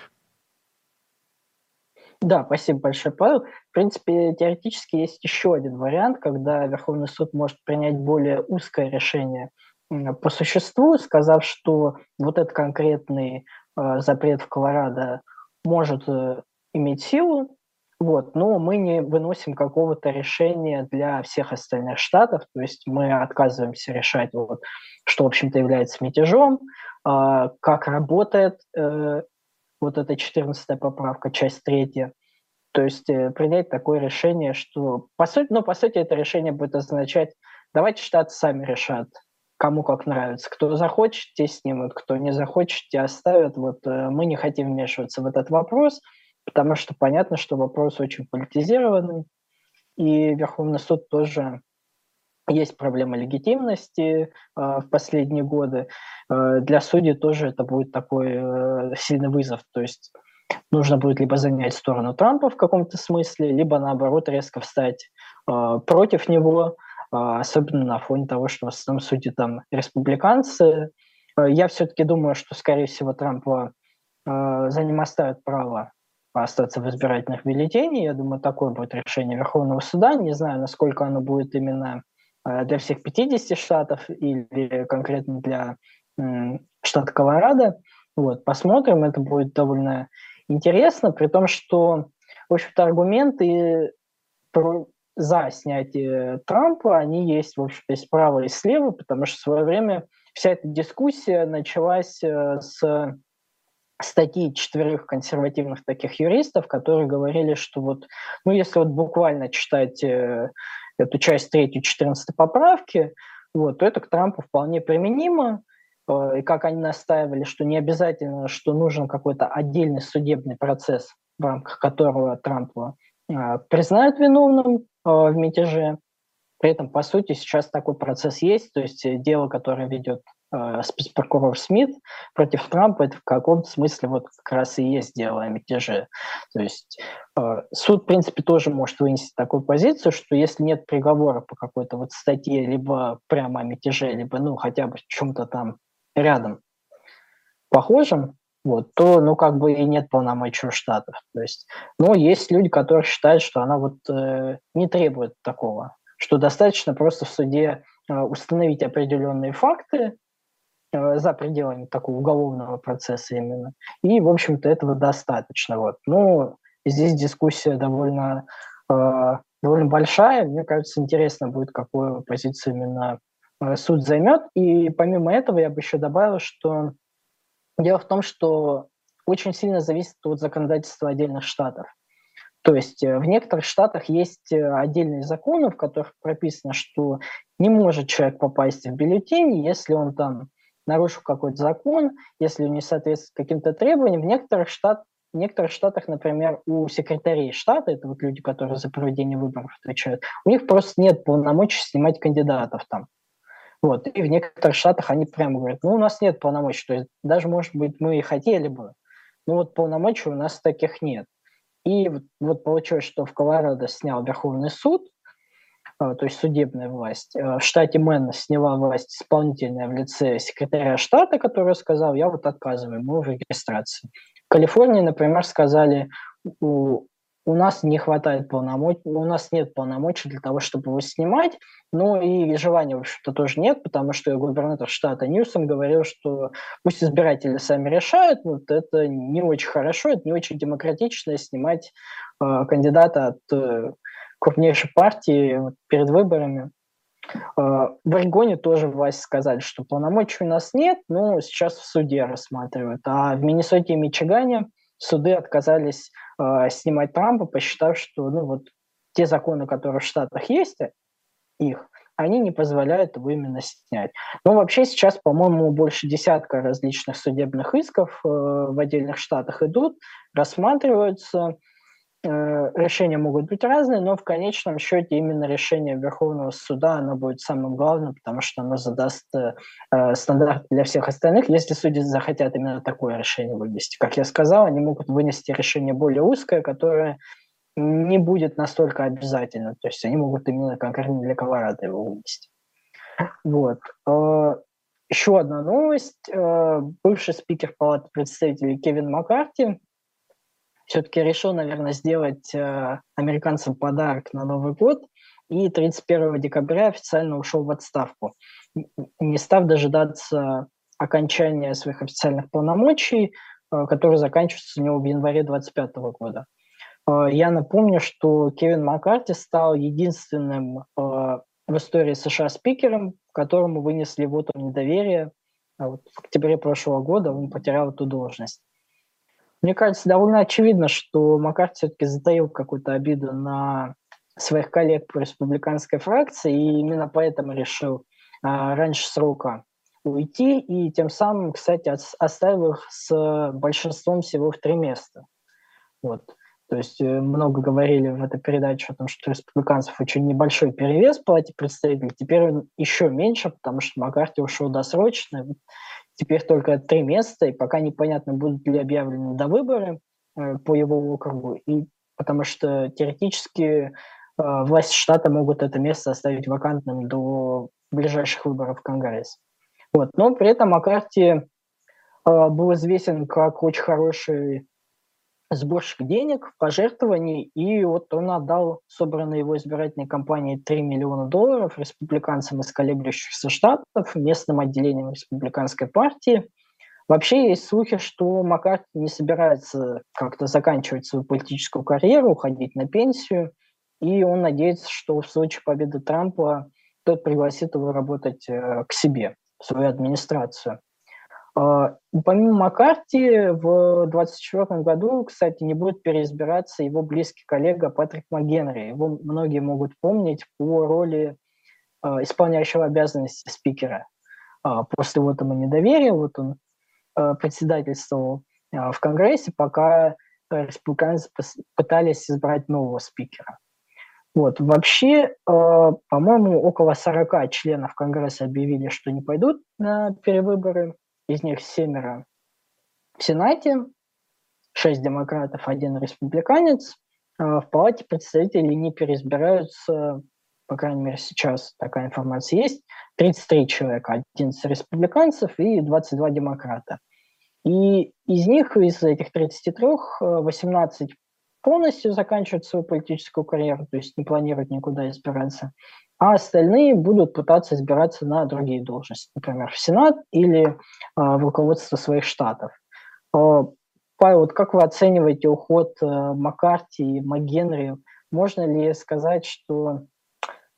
Да, спасибо большое, Павел. В принципе, теоретически есть еще один вариант, когда Верховный суд может принять более узкое решение – по существу, сказав, что вот этот конкретный э, запрет в Колорадо может э, иметь силу, вот, но мы не выносим какого-то решения для всех остальных штатов, то есть мы отказываемся решать, вот, что, в общем-то, является мятежом, э, как работает э, вот эта 14 поправка, часть третья. То есть э, принять такое решение, что, по сути, ну, по сути, это решение будет означать, давайте штаты сами решат, кому как нравится. Кто захочет, те снимут, кто не захочет, те оставят. Вот э, мы не хотим вмешиваться в этот вопрос, потому что понятно, что вопрос очень политизированный, и Верховный суд тоже есть проблема легитимности э, в последние годы. Э, для судей тоже это будет такой э, сильный вызов. То есть нужно будет либо занять сторону Трампа в каком-то смысле, либо наоборот резко встать э, против него, особенно на фоне того, что в основном судьи там республиканцы. А, я все-таки думаю, что, скорее всего, Трампа а, за ним оставят право остаться в избирательных бюллетенях. Я думаю, такое будет решение Верховного суда. Не знаю, насколько оно будет именно для всех 50 штатов или конкретно для штата Колорадо. Вот, посмотрим, это будет довольно интересно, при том, что, в общем-то, аргументы за снятие Трампа, они есть, в общем-то, и справа, и слева, потому что в свое время вся эта дискуссия началась э, с статьи четверых консервативных таких юристов, которые говорили, что вот, ну, если вот буквально читать э, эту часть третью 14 поправки, вот, то это к Трампу вполне применимо, э, и как они настаивали, что не обязательно, что нужен какой-то отдельный судебный процесс, в рамках которого Трампа признают виновным в мятеже. При этом, по сути, сейчас такой процесс есть, то есть э, дело, которое ведет э, спецпрокурор Смит против Трампа, это в каком-то смысле вот как раз и есть дело о мятеже. То есть э, суд, в принципе, тоже может вынести такую позицию, что если нет приговора по какой-то вот статье, либо прямо о мятеже, либо, ну, хотя бы чем-то там рядом похожим, вот, то, ну, как бы и нет полномочий у штатов. То есть, но есть люди, которые считают, что она вот э, не требует такого, что достаточно просто в суде э, установить определенные факты, Э, за пределами такого уголовного процесса именно. И, в общем-то, этого достаточно. Вот. Ну, здесь дискуссия довольно, э, довольно большая. Мне кажется, интересно будет, какую позицию именно э, суд займет. И помимо этого я бы еще добавил, что дело в том, что очень сильно зависит от законодательства отдельных штатов. То есть в некоторых штатах есть отдельные законы, в которых прописано, что не может человек попасть в бюллетень, если он там нарушил какой-то закон, если он не соответствует каким-то требованиям. В некоторых, штат, в некоторых штатах, например, у секретарей штата, это вот люди, которые за проведение выборов отвечают, у них просто нет полномочий снимать кандидатов там. Вот. И в некоторых штатах они прямо говорят, ну, у нас нет полномочий, то есть даже, может быть, мы и хотели бы, но вот полномочий у нас таких нет. И вот, вот получилось, что в Колорадо снял Верховный суд, а, то есть судебная власть. А, в штате Мэн сняла власть исполнительная в лице секретаря штата, который сказал, я вот отказываю ему в регистрации. В Калифорнии, например, сказали, у, нас не хватает полномочий, у нас нет полномочий для того, чтобы его снимать, ну и желания, в общем-то, тоже нет, потому что губернатор штата Ньюсом говорил, что пусть избиратели сами решают, вот это не очень хорошо, это не очень демократично снимать э, кандидата от э, крупнейшей партии перед выборами. А, в Орегоне тоже власть сказали, что полномочий у нас нет, но сейчас в суде рассматривают. А в Миннесоте и Мичигане суды отказались э, снимать Трампа, посчитав, что ну, вот, те законы, которые в Штатах есть, их, они не позволяют его именно снять. Но вообще сейчас, по-моему, больше десятка различных судебных исков э, в отдельных штатах идут, рассматриваются. Э, решения могут быть разные, но в конечном счете именно решение Верховного суда оно будет самым главным, потому что оно задаст э, э, стандарт для всех остальных, если судьи захотят именно такое решение вынести. Как я сказал, они могут вынести решение более узкое, которое не будет настолько обязательно. То есть они могут именно конкретно для Колорадо его вынести. Вот. Э, еще одна новость. Бывший спикер Палаты представителей Кевин Маккарти все-таки решил, наверное, сделать э, американцам подарок на Новый год и 31 декабря официально ушел в отставку, не став дожидаться окончания своих официальных полномочий, э, которые заканчиваются у него в январе 2025 года. Э, я напомню, что Кевин Маккарти стал единственным в истории США спикером, которому вынесли вот недоверие. А в октябре прошлого года он потерял эту должность. Мне кажется, довольно очевидно, что Маккарти все-таки затаил какую-то обиду на своих коллег по республиканской фракции, и именно поэтому решил а, раньше срока уйти, и тем самым, кстати, оставил их с большинством всего в три места. Вот. То есть э, много говорили в этой передаче о том, что республиканцев очень небольшой перевес в палате представителей, теперь он еще меньше, потому что Маккарти ушел досрочно. Теперь только три места, и пока непонятно, будут ли объявлены до выборы э, по его округу, и потому что теоретически э, власти штата могут это место оставить вакантным до ближайших выборов в Конгресс. Вот. Но при этом Маккарти э, был известен как очень хороший сборщик денег, пожертвований, и вот он отдал собранной его избирательной кампанией 3 миллиона долларов республиканцам из колеблющихся штатов, местным отделениям республиканской партии. Вообще есть слухи, что Маккарти не собирается как-то заканчивать свою политическую карьеру, уходить на пенсию, и он надеется, что в случае победы Трампа тот пригласит его работать э, к себе, в свою администрацию. А, помимо Маккарти, в 2024 году, кстати, не будет переизбираться его близкий коллега Патрик МcГенри. Его многие могут помнить по роли а, исполняющего обязанности спикера. А, после вот ему недоверия, вот он председательствовал в Конгрессе, пока республиканцы пытались избрать нового спикера. Вот. Вообще, по-моему, около 40 членов Конгресса объявили, что не пойдут на перевыборы из них семеро в Сенате, шесть демократов, один республиканец. А в Палате представителей не переизбираются, по крайней мере, сейчас такая информация есть, 33 человека, 11 республиканцев и 22 демократа. И из них, из этих 33, 18 полностью заканчивают свою политическую карьеру, то есть не планируют никуда избираться а остальные будут пытаться избираться на другие должности, например, в Сенат или а, в руководство своих штатов. А, Павел, вот как вы оцениваете уход а, Маккарти и МакГенри? Можно ли сказать, что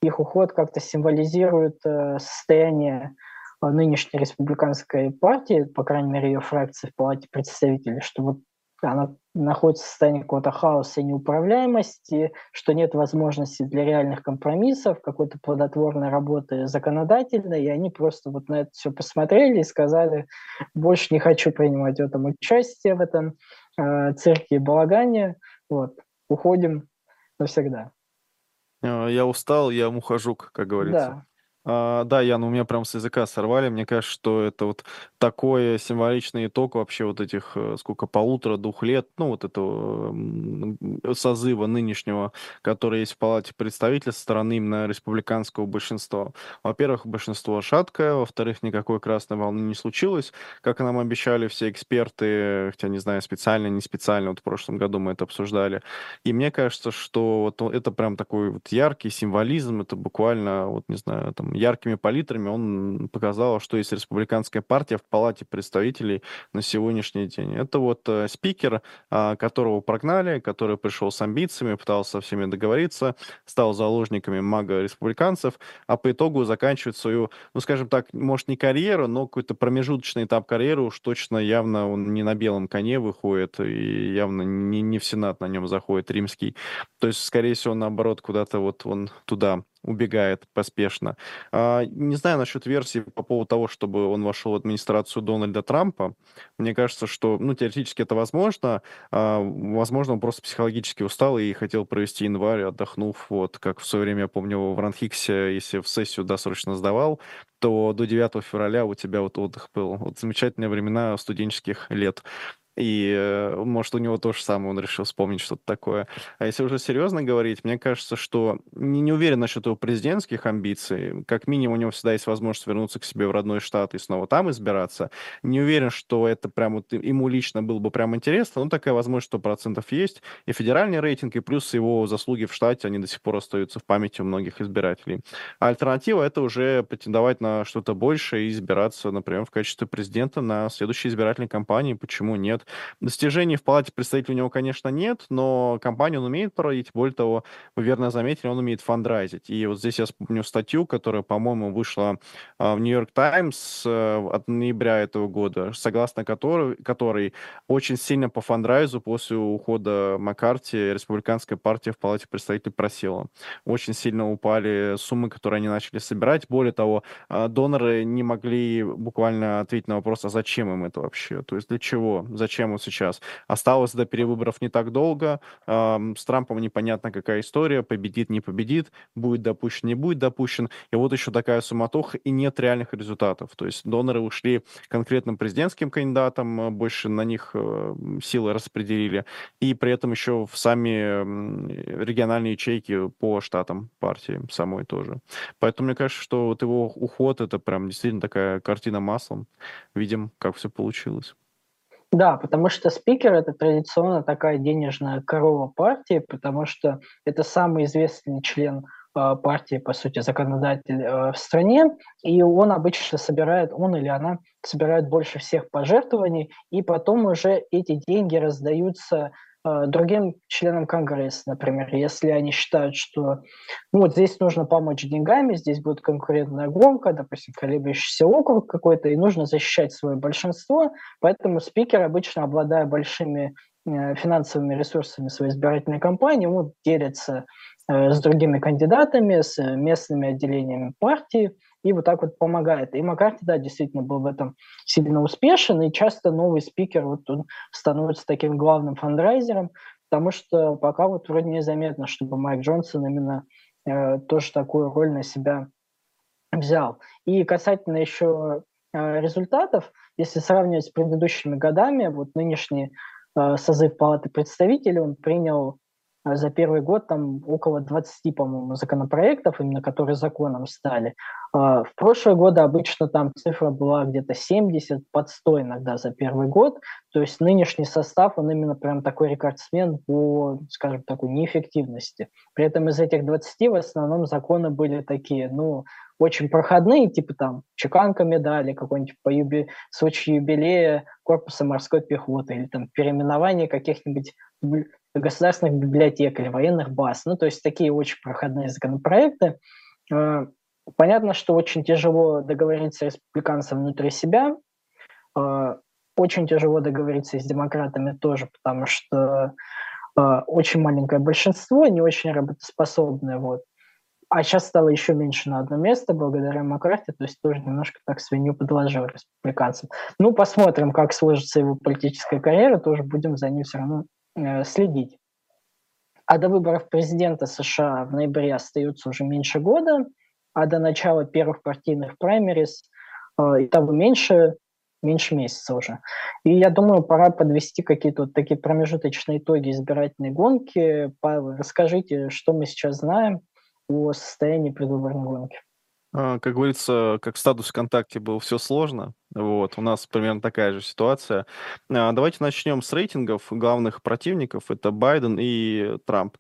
их уход как-то символизирует а, состояние а, нынешней республиканской партии, по крайней мере, ее фракции в Палате представителей, что вот она находится в состоянии какого-то хаоса и неуправляемости, что нет возможности для реальных компромиссов, какой-то плодотворной работы законодательной, и они просто вот на это все посмотрели и сказали, больше не хочу принимать в этом участие, в этом э, цирке и балагане, вот, уходим навсегда. А, я устал, я ухожу, как говорится. А, да, Ян, у меня прям с языка сорвали. Мне кажется, что это вот такой символичный итог вообще вот этих, э, сколько, полутора-двух лет, ну, вот этого созыва нынешнего, который есть в Палате представителей со стороны именно республиканского большинства. Во-первых, большинство шаткое, во-вторых, никакой красной волны не случилось, как нам обещали все эксперты, хотя, не знаю, специально, не специально, вот в прошлом году мы это обсуждали. И мне кажется, что вот это прям такой вот яркий символизм, это буквально, вот, не знаю, там, яркими палитрами он показал, что есть республиканская партия в Палате представителей на сегодняшний день. Это вот э, спикер, э, которого прогнали, который пришел с амбициями, пытался со всеми договориться, стал заложниками мага республиканцев, а по итогу заканчивает свою, ну, скажем так, может, не карьеру, но какой-то промежуточный этап карьеры уж точно явно он не на белом коне выходит и явно не, не в Сенат на нем заходит римский. То есть, скорее всего, наоборот, куда-то вот он туда убегает поспешно. А, не знаю насчет версии по поводу того, чтобы он вошел в администрацию Дональда Трампа. Мне кажется, что, ну, теоретически это возможно. А, возможно, он просто психологически устал и хотел провести январь, отдохнув, вот, как в свое время, я помню, в Ранхиксе, если в сессию досрочно сдавал, то до 9 февраля у тебя вот отдых был. Вот замечательные времена студенческих лет. И, э, может, у него то же самое, он решил вспомнить что-то такое. А если уже серьезно говорить, мне кажется, что не, не уверен насчет его президентских амбиций. Как минимум, у него всегда есть возможность вернуться к себе в родной штат и снова там избираться. Не уверен, что это прям вот ему лично было бы прям интересно, но такая возможность 100% есть. И федеральный рейтинг, и плюс его заслуги в штате, они до сих пор остаются в памяти у многих избирателей. А альтернатива — это уже претендовать на что-то большее и избираться, например, в качестве президента на следующей избирательной кампании. Почему нет? Достижений в палате представителей у него, конечно, нет, но компанию он умеет проводить. Более того, вы верно заметили, он умеет фандрайзить. И вот здесь я вспомню статью, которая, по-моему, вышла а, в Нью-Йорк Таймс э, от ноября этого года, согласно которой, которой очень сильно по фандрайзу после ухода Маккарти республиканская партия в палате представителей просела. Очень сильно упали суммы, которые они начали собирать. Более того, а, доноры не могли буквально ответить на вопрос, а зачем им это вообще? То есть для чего? Зачем чем вот сейчас. Осталось до перевыборов не так долго. С Трампом непонятно, какая история. Победит, не победит. Будет допущен, не будет допущен. И вот еще такая суматоха, и нет реальных результатов. То есть доноры ушли конкретным президентским кандидатам, э, больше на них э, силы распределили. И при этом еще в сами региональные ячейки по штатам партии самой тоже. Поэтому мне кажется, что вот его уход это прям действительно такая картина маслом. Видим, как все получилось. Да, потому что спикер это традиционно такая денежная корова партии, потому что это самый известный член а, партии, по сути, законодатель а, в стране, и он обычно собирает, он или она собирает больше всех пожертвований, и потом уже эти деньги раздаются другим членам Конгресса, например, если они считают, что ну, вот здесь нужно помочь деньгами, здесь будет конкурентная гонка, допустим, колеблющийся округ какой-то, и нужно защищать свое большинство, поэтому спикер, обычно обладая большими э, финансовыми ресурсами своей избирательной кампании, он делится Э, с другими кандидатами, с местными отделениями партии, и вот так вот помогает. И Маккарти, да, действительно был в этом сильно успешен, и часто новый спикер, вот он становится таким главным фандрайзером, потому что пока вот вроде незаметно, чтобы Майк Джонсон именно э, тоже такую роль на себя взял. И касательно еще э, результатов, если сравнивать с предыдущими годами, вот нынешний э, созыв Палаты представителей, он принял за первый год там около 20, по-моему, законопроектов, именно которые законом стали. А в прошлые годы обычно там цифра была где-то 70, под 100 иногда за первый год. То есть нынешний состав, он именно прям такой рекордсмен по, скажем, такой неэффективности. При этом из этих 20 в основном законы были такие, ну, очень проходные, типа там чеканка медали, какой-нибудь по юби... случаю юбилея корпуса морской пехоты или там переименование каких-нибудь государственных библиотек или военных баз. Ну, то есть такие очень проходные законопроекты. А, понятно, что очень тяжело договориться республиканцам внутри себя. А, очень тяжело договориться с демократами тоже, потому что а, очень маленькое большинство, не очень работоспособное. Вот. А сейчас стало еще меньше на одно место благодаря Маккарти, то есть тоже немножко так свинью подложил республиканцам. Ну, посмотрим, как сложится его политическая карьера, тоже будем за ним все равно Э, следить. А до выборов президента США в ноябре остается уже меньше года, а до начала первых партийных праймерис э, и того меньше, меньше месяца уже. И я думаю, пора подвести какие-то вот такие промежуточные итоги избирательной гонки. Павел, расскажите, что мы сейчас знаем о состоянии предвыборной гонки. А, как говорится, как статус ВКонтакте было все сложно. Вот, у нас примерно такая же ситуация. А, давайте начнем с рейтингов главных противников. Это Байден и Трамп.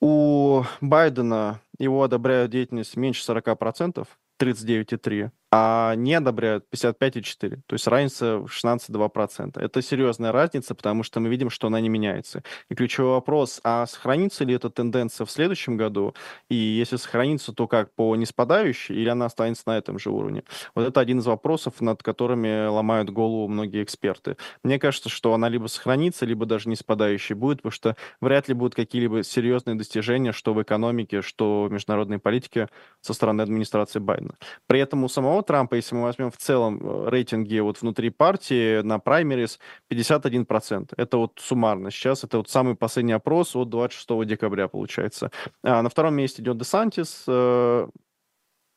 У Байдена его одобряют деятельность меньше 40%, 39,3 а не одобряют 55,4. То есть разница в 16,2%. Это серьезная разница, потому что мы видим, что она не меняется. И ключевой вопрос, а сохранится ли эта тенденция в следующем году? И если сохранится, то как, по неспадающей, или она останется на этом же уровне? Вот это один из вопросов, над которыми ломают голову многие эксперты. Мне кажется, что она либо сохранится, либо даже не спадающей будет, потому что вряд ли будут какие-либо серьезные достижения, что в экономике, что в международной политике со стороны администрации Байдена. При этом у самого Трампа, если мы возьмем в целом э, рейтинги вот внутри партии на праймерис, 51%. Это вот суммарно сейчас, это вот самый последний опрос от 26 декабря получается. А на втором месте идет Десантис, э,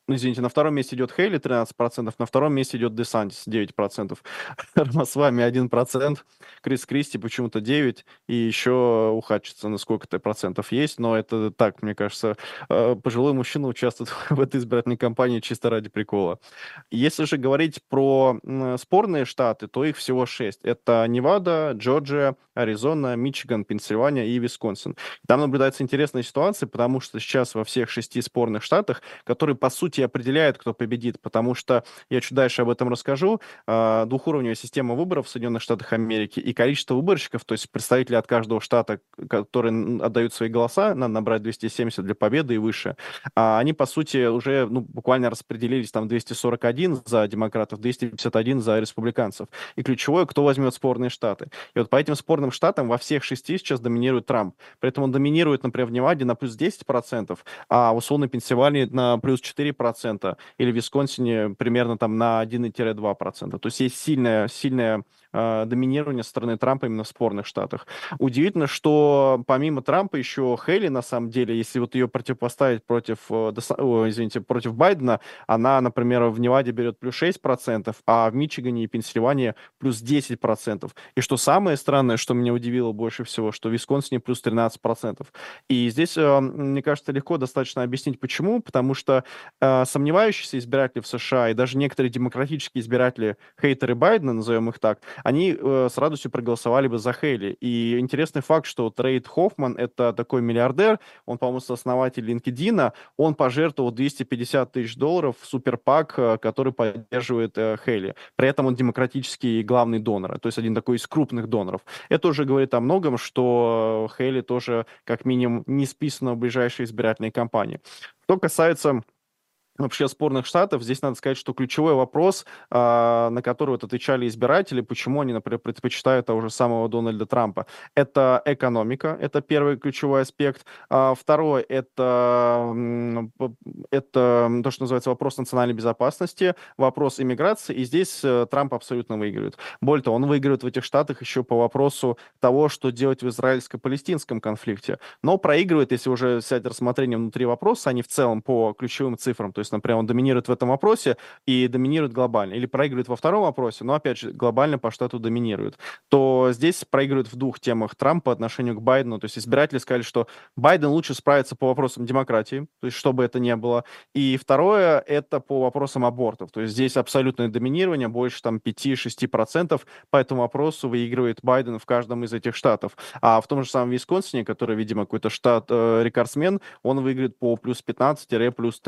извините, на втором месте идет Хейли 13%, на втором месте идет Десантис 9%, Рамасвами 1%, Крис Кристи почему-то 9%, и еще у на сколько-то процентов есть, но это так, мне кажется, э, пожилой мужчина участвует в этой избирательной кампании чисто ради прикола. Если же говорить про спорные штаты, то их всего 6. Это Невада, Джорджия, Аризона, Мичиган, Пенсильвания и Висконсин. Там наблюдается интересная ситуация, потому что сейчас во всех шести спорных штатах, которые, по сути, сути определяет, кто победит, потому что, я чуть дальше об этом расскажу, а, двухуровневая система выборов в Соединенных Штатах Америки и количество выборщиков, то есть представители от каждого штата, которые отдают свои голоса, надо набрать 270 для победы и выше, а они, по сути, уже ну, буквально распределились там 241 за демократов, 251 за республиканцев. И ключевое, кто возьмет спорные штаты. И вот по этим спорным штатам во всех шести сейчас доминирует Трамп. При этом он доминирует, например, в Неваде на плюс 10%, а в условной Пенсильвании на плюс 4%, 1,5%, или в Висконсине примерно там на 1,2%. То есть есть сильная, сильная э, доминирование со стороны Трампа именно в спорных штатах. Удивительно, что помимо Трампа еще Хейли, на самом деле, если вот ее противопоставить против, э, извините, против Байдена, она, например, в Неваде берет плюс 6%, а в Мичигане и Пенсильвании плюс 10%. И что самое странное, что меня удивило больше всего, что в Висконсине плюс 13%. И здесь, э, мне кажется, легко достаточно объяснить, почему. Потому что э, сомневающиеся избиратели в США и даже некоторые демократические избиратели, хейтеры Байдена, назовем их так, они э, с радостью проголосовали бы за Хейли. И интересный факт, что Трейд Хоффман — это такой миллиардер, он, по-моему, сооснователь LinkedIn, он пожертвовал 250 тысяч долларов в суперпак, э, который поддерживает э, Хейли. При этом он демократический главный донор, то есть один такой из крупных доноров. Это уже говорит о многом, что Хейли тоже, как минимум, не списана в ближайшей избирательной кампании. Что касается вообще спорных штатов, здесь надо сказать, что ключевой вопрос, а, на который вот отвечали избиратели, почему они, например, предпочитают того же самого Дональда Трампа, это экономика, это первый ключевой аспект. А второй это, это то, что называется вопрос национальной безопасности, вопрос иммиграции, и здесь э, Трамп абсолютно выигрывает. Более того, он выигрывает в этих штатах еще по вопросу того, что делать в израильско-палестинском конфликте, но проигрывает, если уже взять рассмотрение внутри вопроса, а не в целом по ключевым цифрам, то есть есть, например, он доминирует в этом вопросе и доминирует глобально, или проигрывает во втором вопросе, но, опять же, глобально по штату доминирует, то здесь проигрывает в двух темах Трамп по отношению к Байдену. То есть избиратели сказали, что Байден лучше справится по вопросам демократии, то есть что бы это ни было. И второе, это по вопросам абортов. То есть здесь абсолютное доминирование, больше там 5-6% по этому вопросу выигрывает Байден в каждом из этих штатов. А в том же самом Висконсине, который, видимо, какой-то штат э, рекордсмен, он выиграет по плюс 15-плюс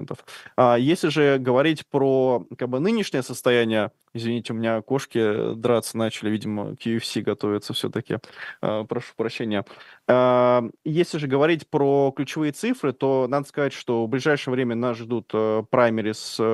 13%. 100%. А если же говорить про как бы нынешнее состояние, извините, у меня кошки драться начали, видимо, к UFC готовятся все-таки, а, прошу прощения. А, если же говорить про ключевые цифры, то надо сказать, что в ближайшее время нас ждут э, праймерис э,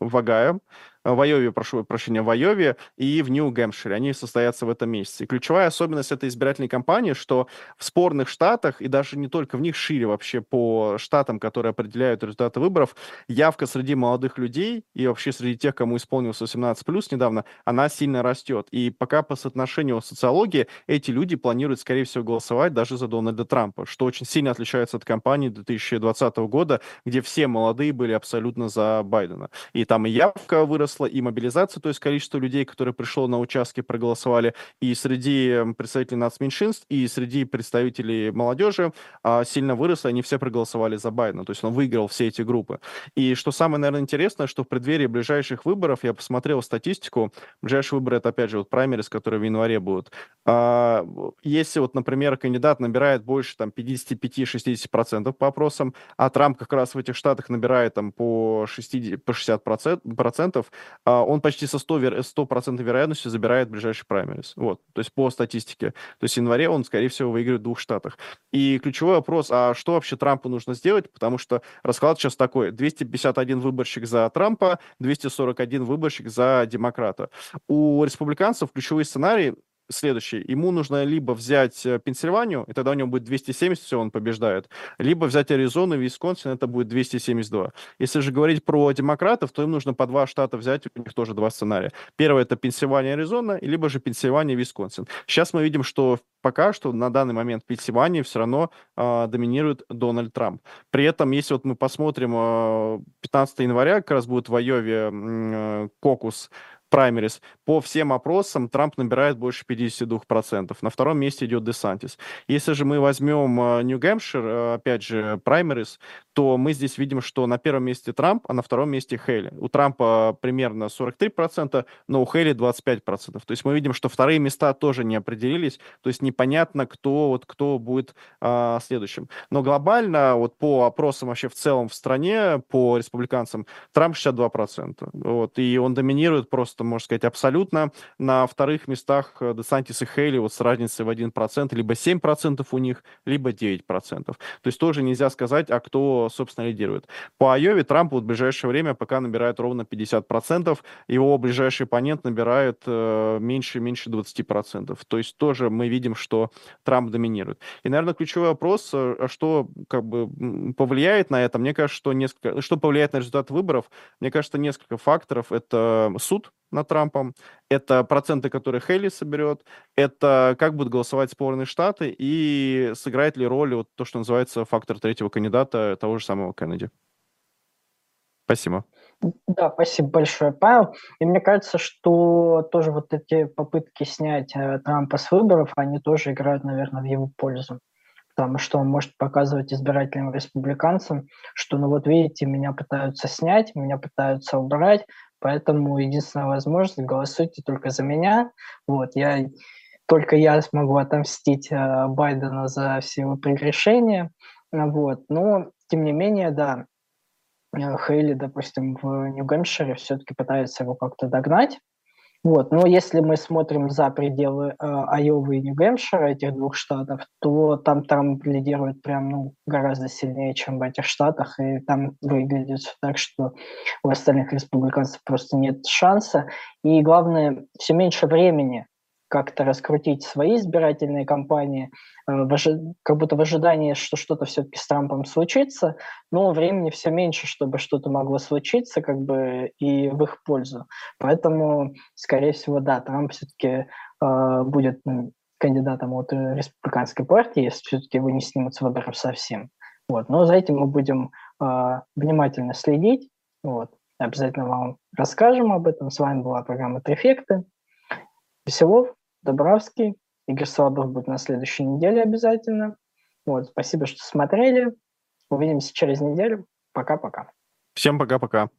в Огайо, в Айове, прошу прощения, в Айове и в Нью-Гэмпшире. Они состоятся в этом месяце. И ключевая особенность этой избирательной кампании, что в спорных штатах, и даже не только в них, шире вообще по штатам, которые определяют результаты выборов, явка среди молодых людей и вообще среди тех, кому исполнилось 18+, недавно, она сильно растет. И пока по соотношению социологии эти люди планируют, скорее всего, голосовать даже за Дональда Трампа, что очень сильно отличается от кампании 2020 года, где все молодые были абсолютно за Байдена. И там и явка выросла, выросла и мобилизация, то есть количество людей, которые пришло на участки, проголосовали, и среди представителей нацменьшинств, и среди представителей молодежи а, сильно выросло, они все проголосовали за Байдена, то есть он выиграл все эти группы. И что самое, наверное, интересное, что в преддверии ближайших выборов, я посмотрел статистику, ближайшие выборы, это опять же вот праймерис, которые в январе будут, а, если вот, например, кандидат набирает больше там 55-60% по опросам, а Трамп как раз в этих штатах набирает там по, 60, по 60%, а, он почти со 100%, 100 вероятностью забирает ближайший праймерис. Вот, то есть по статистике. То есть в январе он, скорее всего, выиграет в двух штатах. И ключевой вопрос, а что вообще Трампу нужно сделать? Потому что расклад сейчас такой. 251 выборщик за Трампа, 241 выборщик за демократа. У республиканцев ключевой сценарий следующий. Ему нужно либо взять э, Пенсильванию, и тогда у него будет 270, все, он побеждает, либо взять Аризону и Висконсин, это будет 272. Если же говорить про демократов, то им нужно по два штата взять, у них тоже два сценария. Первый это Пенсильвания, Аризона, либо же Пенсильвания, Висконсин. Сейчас мы видим, что пока что на данный момент в Пенсильвании все равно э, доминирует Дональд Трамп. При этом, если вот мы посмотрим, э, 15 января как раз будет в Айове э, кокус праймерис, по всем опросам Трамп набирает больше 52%. На втором месте идет Десантис. Если же мы возьмем Нью-Гэмпшир, э, опять же, праймерис, то мы здесь видим, что на первом месте Трамп, а на втором месте Хейли. У Трампа примерно 43%, но у Хейли 25%. То есть мы видим, что вторые места тоже не определились, то есть непонятно, кто, вот, кто будет а, следующим. Но глобально, вот по опросам вообще в целом в стране, по республиканцам, Трамп 62%. Вот, и он доминирует просто просто, можно сказать, абсолютно. На вторых местах э, Десантис и Хейли вот с разницей в 1%, либо 7% у них, либо 9%. То есть тоже нельзя сказать, а кто, собственно, лидирует. По Айове Трамп вот в ближайшее время пока набирает ровно 50%, его ближайший оппонент набирает э, меньше меньше 20%. То есть тоже мы видим, что Трамп доминирует. И, наверное, ключевой вопрос, э, что как бы повлияет на это, мне кажется, что несколько, что повлияет на результат выборов, мне кажется, несколько факторов. Это суд, над Трампом, это проценты, которые Хейли соберет, это как будут голосовать спорные штаты и сыграет ли роль вот то, что называется фактор третьего кандидата, того же самого Кеннеди. Спасибо. Да, спасибо большое, Павел. И мне кажется, что тоже вот эти попытки снять э, Трампа с выборов, они тоже играют, наверное, в его пользу. там, что он может показывать избирательным республиканцам, что, ну вот видите, меня пытаются снять, меня пытаются убрать, поэтому единственная возможность голосуйте только за меня. Вот, я только я смогу отомстить э, Байдену за все его прегрешения. Вот. Но, тем не менее, да, э, Хейли, допустим, в Нью-Гэмпшире все-таки пытается его как-то догнать. Вот. Но если мы смотрим за пределы э, Айовы и Нью-Гэмпшира, этих двух штатов, то там Трамп лидирует прям ну, гораздо сильнее, чем в этих штатах, и там выглядит так, что у остальных республиканцев просто нет шанса. И главное, все меньше времени как-то раскрутить свои избирательные кампании, э, как будто в ожидании, что что-то все-таки с Трампом случится, но времени все меньше, чтобы что-то могло случиться, как бы и в их пользу. Поэтому, скорее всего, да, Трамп все-таки э, будет кандидатом от республиканской партии, если все-таки его не снимут с выборов совсем. Вот. Но за этим мы будем э, внимательно следить. Вот. Обязательно вам расскажем об этом. С вами была программа «Трефекты». Веселов, Добровский. Игорь Солодов будет на следующей неделе обязательно. Вот, спасибо, что смотрели. Увидимся через неделю. Пока-пока. Всем пока-пока.